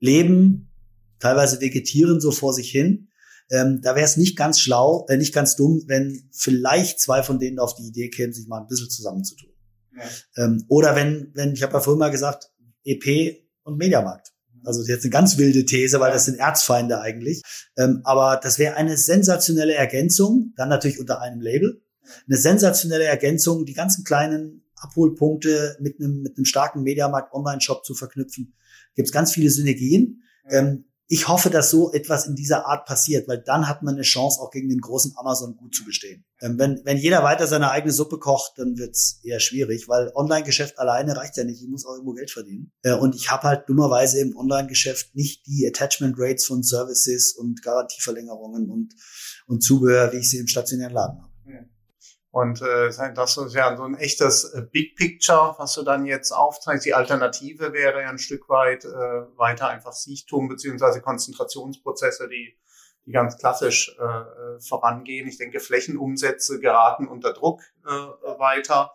leben teilweise vegetieren so vor sich hin. Ähm, da wäre es nicht ganz schlau, äh, nicht ganz dumm, wenn vielleicht zwei von denen auf die Idee kämen, sich mal ein bisschen zusammenzutun. Ja. Ähm, oder wenn, wenn, ich habe ja vorhin mal gesagt, EP und Mediamarkt. Also jetzt eine ganz wilde These, weil das sind Erzfeinde eigentlich. Ähm, aber das wäre eine sensationelle Ergänzung, dann natürlich unter einem Label. Eine sensationelle Ergänzung, die ganzen kleinen Abholpunkte mit einem, mit einem starken Mediamarkt Online-Shop zu verknüpfen. Gibt es ganz viele Synergien. Ähm, ich hoffe, dass so etwas in dieser Art passiert, weil dann hat man eine Chance, auch gegen den großen Amazon gut zu bestehen. Ähm, wenn, wenn jeder weiter seine eigene Suppe kocht, dann wird's eher schwierig, weil Online-Geschäft alleine reicht ja nicht. Ich muss auch irgendwo Geld verdienen. Äh, und ich habe halt dummerweise im Online-Geschäft nicht die Attachment Rates von Services und Garantieverlängerungen und, und Zubehör, wie ich sie im stationären Laden habe. Und äh, das ist ja so ein echtes äh, Big Picture, was du dann jetzt aufzeigst. Die Alternative wäre ja ein Stück weit äh, weiter einfach Siechtum beziehungsweise Konzentrationsprozesse, die, die ganz klassisch äh, äh, vorangehen. Ich denke, Flächenumsätze geraten unter Druck äh, weiter.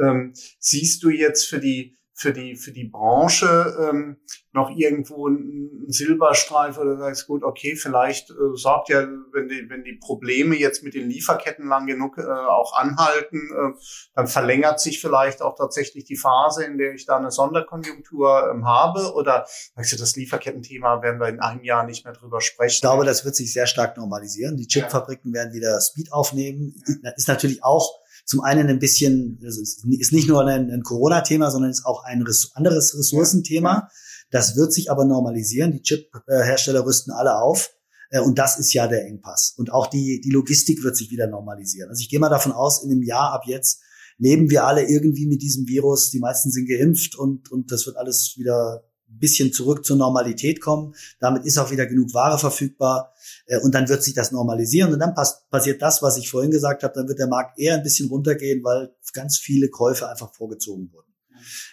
Ähm, siehst du jetzt für die für die, für die Branche ähm, noch irgendwo ein, Silberstreif oder sagst gut, okay, vielleicht äh, sorgt ja, wenn die, wenn die Probleme jetzt mit den Lieferketten lang genug äh, auch anhalten, äh, dann verlängert sich vielleicht auch tatsächlich die Phase, in der ich da eine Sonderkonjunktur ähm, habe oder sagst du, das Lieferkettenthema werden wir in einem Jahr nicht mehr drüber sprechen. Ich glaube, das wird sich sehr stark normalisieren. Die Chipfabriken ja. werden wieder Speed aufnehmen. Ist natürlich auch zum einen ein bisschen, also ist nicht nur ein, ein Corona-Thema, sondern ist auch ein anderes Ressourcenthema. Das wird sich aber normalisieren. Die Chip-Hersteller rüsten alle auf. Äh, und das ist ja der Engpass. Und auch die, die Logistik wird sich wieder normalisieren. Also ich gehe mal davon aus, in einem Jahr ab jetzt leben wir alle irgendwie mit diesem Virus. Die meisten sind geimpft und, und das wird alles wieder bisschen zurück zur Normalität kommen. Damit ist auch wieder genug Ware verfügbar äh, und dann wird sich das normalisieren und dann pass passiert das, was ich vorhin gesagt habe, dann wird der Markt eher ein bisschen runtergehen, weil ganz viele Käufe einfach vorgezogen wurden.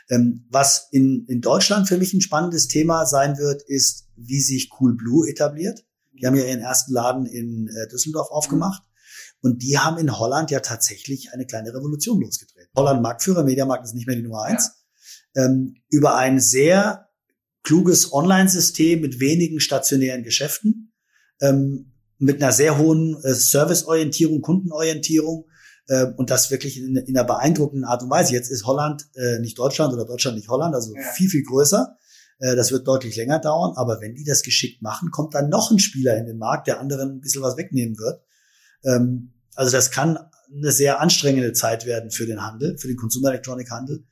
Ähm, was in, in Deutschland für mich ein spannendes Thema sein wird, ist, wie sich Coolblue etabliert. Die haben ja ihren ersten Laden in äh, Düsseldorf aufgemacht. Und die haben in Holland ja tatsächlich eine kleine Revolution losgetreten. Holland Marktführer, Mediamarkt ist nicht mehr die Nummer eins. Ja. Ähm, über ein sehr kluges Online-System mit wenigen stationären Geschäften, ähm, mit einer sehr hohen äh, Serviceorientierung, Kundenorientierung äh, und das wirklich in, in, einer beeindruckenden Art und Weise. Jetzt ist Holland äh, nicht Deutschland oder Deutschland nicht Holland, also ja. viel, viel größer. Äh, das wird deutlich länger dauern, aber wenn die das geschickt machen, kommt dann noch ein Spieler in den Markt, der anderen ein bisschen was wegnehmen wird. Ähm, also das kann eine sehr anstrengende Zeit werden für den Handel, für den Consumer Electronic Handel.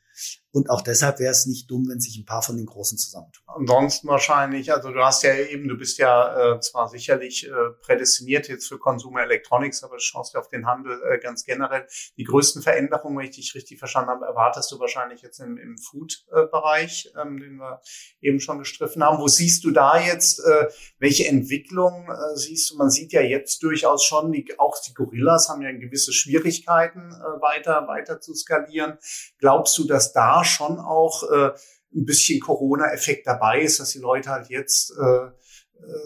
Und auch deshalb wäre es nicht dumm, wenn sich ein paar von den Großen zusammentun. Ansonsten wahrscheinlich, also du hast ja eben, du bist ja äh, zwar sicherlich äh, prädestiniert jetzt für Consumer Electronics, aber du schaust ja auf den Handel äh, ganz generell. Die größten Veränderungen, wenn ich dich richtig verstanden habe, erwartest du wahrscheinlich jetzt im, im Food-Bereich, ähm, den wir eben schon gestriffen haben. Wo siehst du da jetzt, äh, welche Entwicklung äh, siehst du? Man sieht ja jetzt durchaus schon, die, auch die Gorillas haben ja gewisse Schwierigkeiten, äh, weiter, weiter zu skalieren. Glaubst du, dass da schon auch äh, ein bisschen Corona-Effekt dabei ist, dass die Leute halt jetzt, äh, äh,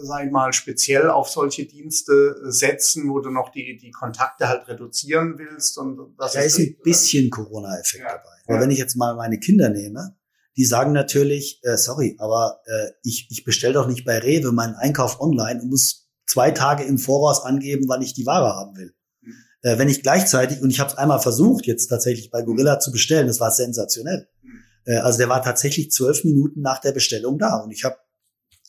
sag ich mal, speziell auf solche Dienste setzen, wo du noch die, die Kontakte halt reduzieren willst. Und das da ist, ist ein bisschen Corona-Effekt ja. dabei. Aber ja. wenn ich jetzt mal meine Kinder nehme, die sagen natürlich, äh, sorry, aber äh, ich, ich bestelle doch nicht bei Rewe meinen Einkauf online und muss zwei Tage im Voraus angeben, wann ich die Ware haben will. Äh, wenn ich gleichzeitig, und ich habe es einmal versucht, jetzt tatsächlich bei Gorilla zu bestellen, das war sensationell. Äh, also der war tatsächlich zwölf Minuten nach der Bestellung da und ich habe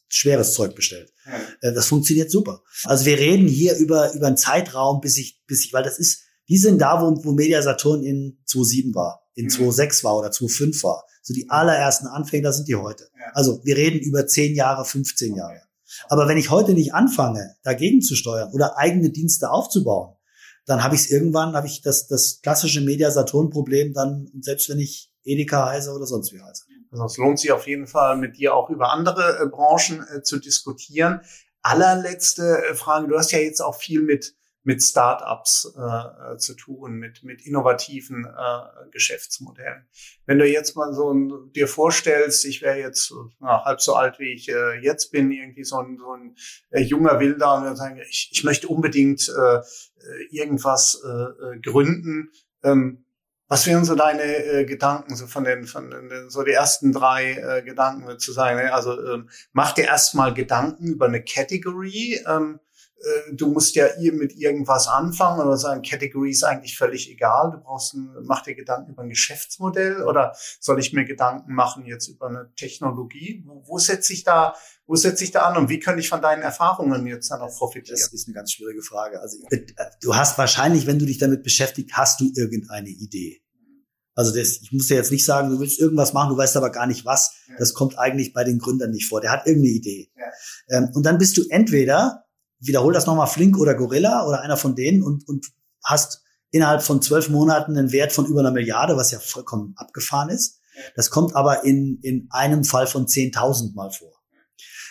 schweres Zeug bestellt. Ja. Äh, das funktioniert super. Also wir reden hier über über einen Zeitraum, bis ich bis ich, weil das ist, die sind da, wo, wo Media Saturn in 2007 war, in mhm. 2006 war oder 2005 war. So die allerersten Anfänge, da sind die heute. Ja. Also wir reden über zehn Jahre, 15 Jahre. Aber wenn ich heute nicht anfange, dagegen zu steuern oder eigene Dienste aufzubauen, dann habe ich es irgendwann, habe ich das, das klassische Media-Saturn-Problem dann, selbst wenn ich Edeka heiße oder sonst wie heiße. Also es lohnt sich auf jeden Fall, mit dir auch über andere äh, Branchen äh, zu diskutieren. Allerletzte äh, Frage, du hast ja jetzt auch viel mit mit Startups äh, äh, zu tun, mit, mit innovativen äh, Geschäftsmodellen. Wenn du jetzt mal so ein, dir vorstellst, ich wäre jetzt na, halb so alt, wie ich äh, jetzt bin, irgendwie so ein, so ein äh, junger Wilder und wir sagen, ich, ich möchte unbedingt äh, irgendwas äh, gründen. Ähm, was wären so deine äh, Gedanken, so von den, von den, so die ersten drei äh, Gedanken zu sagen? Ne? Also ähm, mach dir erstmal Gedanken über eine Category. Ähm, äh, du musst ja mit irgendwas anfangen oder sagen, Category ist eigentlich völlig egal. Du brauchst ein, mach dir Gedanken über ein Geschäftsmodell oder soll ich mir Gedanken machen jetzt über eine Technologie? Wo, wo setze ich da, wo setze ich da an und wie könnte ich von deinen Erfahrungen jetzt dann auch profitieren? Das ist eine ganz schwierige Frage. Also äh, du hast wahrscheinlich, wenn du dich damit beschäftigt, hast du irgendeine Idee. Also das, ich muss dir jetzt nicht sagen, du willst irgendwas machen, du weißt aber gar nicht was. Das kommt eigentlich bei den Gründern nicht vor. Der hat irgendeine Idee. Ja. Ähm, und dann bist du entweder wiederhol das nochmal Flink oder Gorilla oder einer von denen und, und hast innerhalb von zwölf Monaten einen Wert von über einer Milliarde, was ja vollkommen abgefahren ist. Das kommt aber in, in einem Fall von 10.000 Mal vor.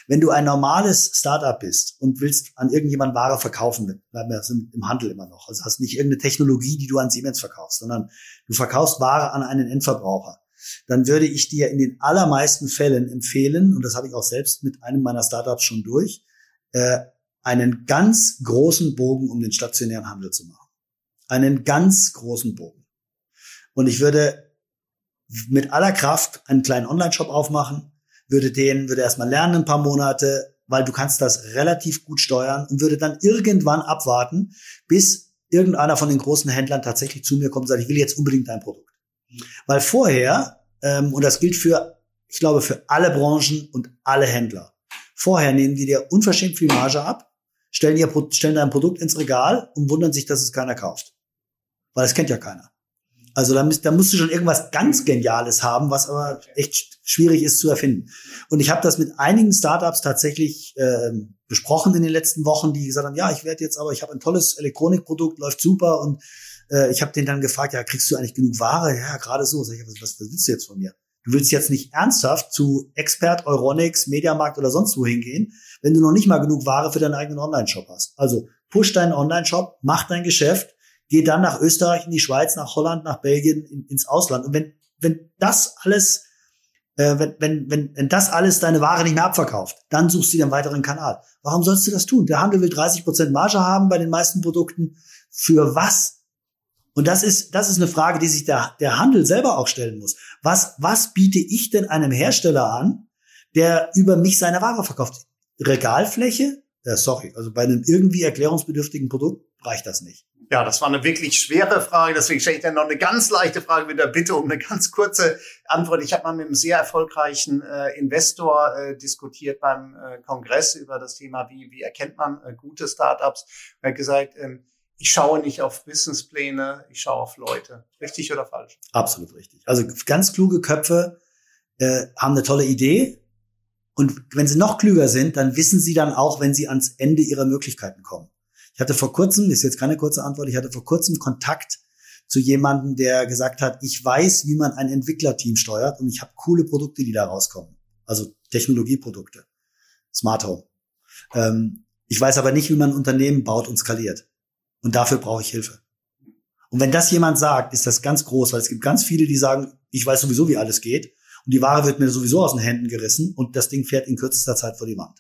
Wenn du ein normales Startup bist und willst an irgendjemand Ware verkaufen, bleiben wir im Handel immer noch, also hast nicht irgendeine Technologie, die du an Siemens verkaufst, sondern du verkaufst Ware an einen Endverbraucher, dann würde ich dir in den allermeisten Fällen empfehlen, und das habe ich auch selbst mit einem meiner Startups schon durch, äh, einen ganz großen Bogen um den stationären Handel zu machen. Einen ganz großen Bogen. Und ich würde mit aller Kraft einen kleinen Online-Shop aufmachen, würde den, würde erstmal lernen ein paar Monate, weil du kannst das relativ gut steuern und würde dann irgendwann abwarten, bis irgendeiner von den großen Händlern tatsächlich zu mir kommt und sagt, ich will jetzt unbedingt dein Produkt. Weil vorher, ähm, und das gilt für, ich glaube, für alle Branchen und alle Händler, vorher nehmen die dir unverschämt viel Marge ab, stellen, ihr, stellen dein Produkt ins Regal und wundern sich, dass es keiner kauft. Weil es kennt ja keiner. Also da, da musst du schon irgendwas ganz Geniales haben, was aber echt schwierig ist zu erfinden. Und ich habe das mit einigen Startups tatsächlich äh, besprochen in den letzten Wochen, die gesagt haben, ja, ich werde jetzt aber, ich habe ein tolles Elektronikprodukt, läuft super und äh, ich habe den dann gefragt, ja, kriegst du eigentlich genug Ware? Ja, gerade so. Sag ich, was, was willst du jetzt von mir? Du willst jetzt nicht ernsthaft zu Expert, Euronics, Mediamarkt oder sonst wo hingehen, wenn du noch nicht mal genug Ware für deinen eigenen Online-Shop hast. Also push deinen Online-Shop, mach dein Geschäft, geh dann nach Österreich, in die Schweiz, nach Holland, nach Belgien, in, ins Ausland. Und wenn wenn das alles, äh, wenn, wenn, wenn, wenn das alles deine Ware nicht mehr abverkauft, dann suchst du dir einen weiteren Kanal. Warum sollst du das tun? Der Handel will 30 Prozent Marge haben bei den meisten Produkten. Für was? Und das ist, das ist eine Frage, die sich der, der Handel selber auch stellen muss. Was, was biete ich denn einem Hersteller an, der über mich seine Ware verkauft? Regalfläche? Ja, sorry, also bei einem irgendwie erklärungsbedürftigen Produkt reicht das nicht. Ja, das war eine wirklich schwere Frage. Deswegen stelle ich dann noch eine ganz leichte Frage mit der Bitte um eine ganz kurze Antwort. Ich habe mal mit einem sehr erfolgreichen äh, Investor äh, diskutiert beim äh, Kongress über das Thema, wie, wie erkennt man äh, gute Startups. Er hat gesagt, ähm, ich schaue nicht auf Businesspläne, ich schaue auf Leute. Richtig oder falsch? Absolut richtig. Also ganz kluge Köpfe äh, haben eine tolle Idee. Und wenn sie noch klüger sind, dann wissen sie dann auch, wenn sie ans Ende ihrer Möglichkeiten kommen. Ich hatte vor kurzem, ist jetzt keine kurze Antwort, ich hatte vor kurzem Kontakt zu jemandem, der gesagt hat, ich weiß, wie man ein Entwicklerteam steuert und ich habe coole Produkte, die da rauskommen. Also Technologieprodukte, Smart Home. Ähm, ich weiß aber nicht, wie man ein Unternehmen baut und skaliert. Und dafür brauche ich Hilfe. Und wenn das jemand sagt, ist das ganz groß, weil es gibt ganz viele, die sagen, ich weiß sowieso, wie alles geht. Und die Ware wird mir sowieso aus den Händen gerissen und das Ding fährt in kürzester Zeit vor die Wand.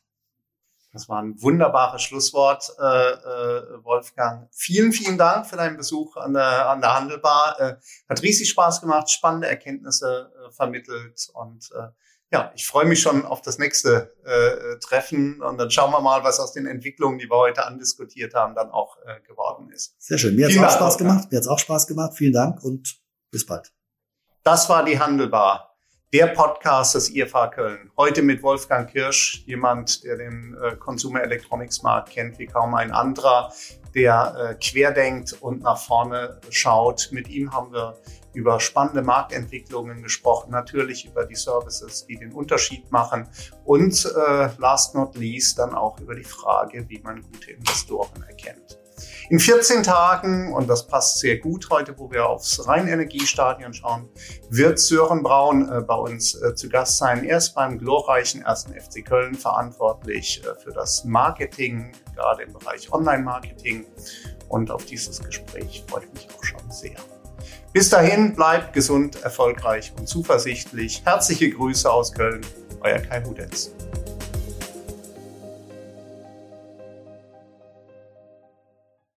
Das war ein wunderbares Schlusswort, äh, äh, Wolfgang. Vielen, vielen Dank für deinen Besuch an der, an der Handelbar. Äh, hat riesig Spaß gemacht, spannende Erkenntnisse äh, vermittelt und äh, ja, ich freue mich schon auf das nächste äh, Treffen und dann schauen wir mal, was aus den Entwicklungen, die wir heute andiskutiert haben, dann auch äh, geworden ist. Sehr schön. Mir hat es auch Spaß gemacht. Mir hat es auch Spaß gemacht. Vielen Dank und bis bald. Das war die Handelbar, der Podcast des IFA Köln. Heute mit Wolfgang Kirsch, jemand, der den äh, Consumer Electronics Markt kennt wie kaum ein anderer, der äh, querdenkt und nach vorne schaut. Mit ihm haben wir über spannende Marktentwicklungen gesprochen, natürlich über die Services, die den Unterschied machen und äh, last not least dann auch über die Frage, wie man gute Investoren erkennt. In 14 Tagen, und das passt sehr gut heute, wo wir aufs Rheinenergiestadion schauen, wird Sören Braun äh, bei uns äh, zu Gast sein. Er ist beim glorreichen ersten FC Köln verantwortlich äh, für das Marketing, gerade im Bereich Online-Marketing. Und auf dieses Gespräch freue ich mich auch schon sehr. Bis dahin bleibt gesund, erfolgreich und zuversichtlich. Herzliche Grüße aus Köln, euer Kai Hudetz.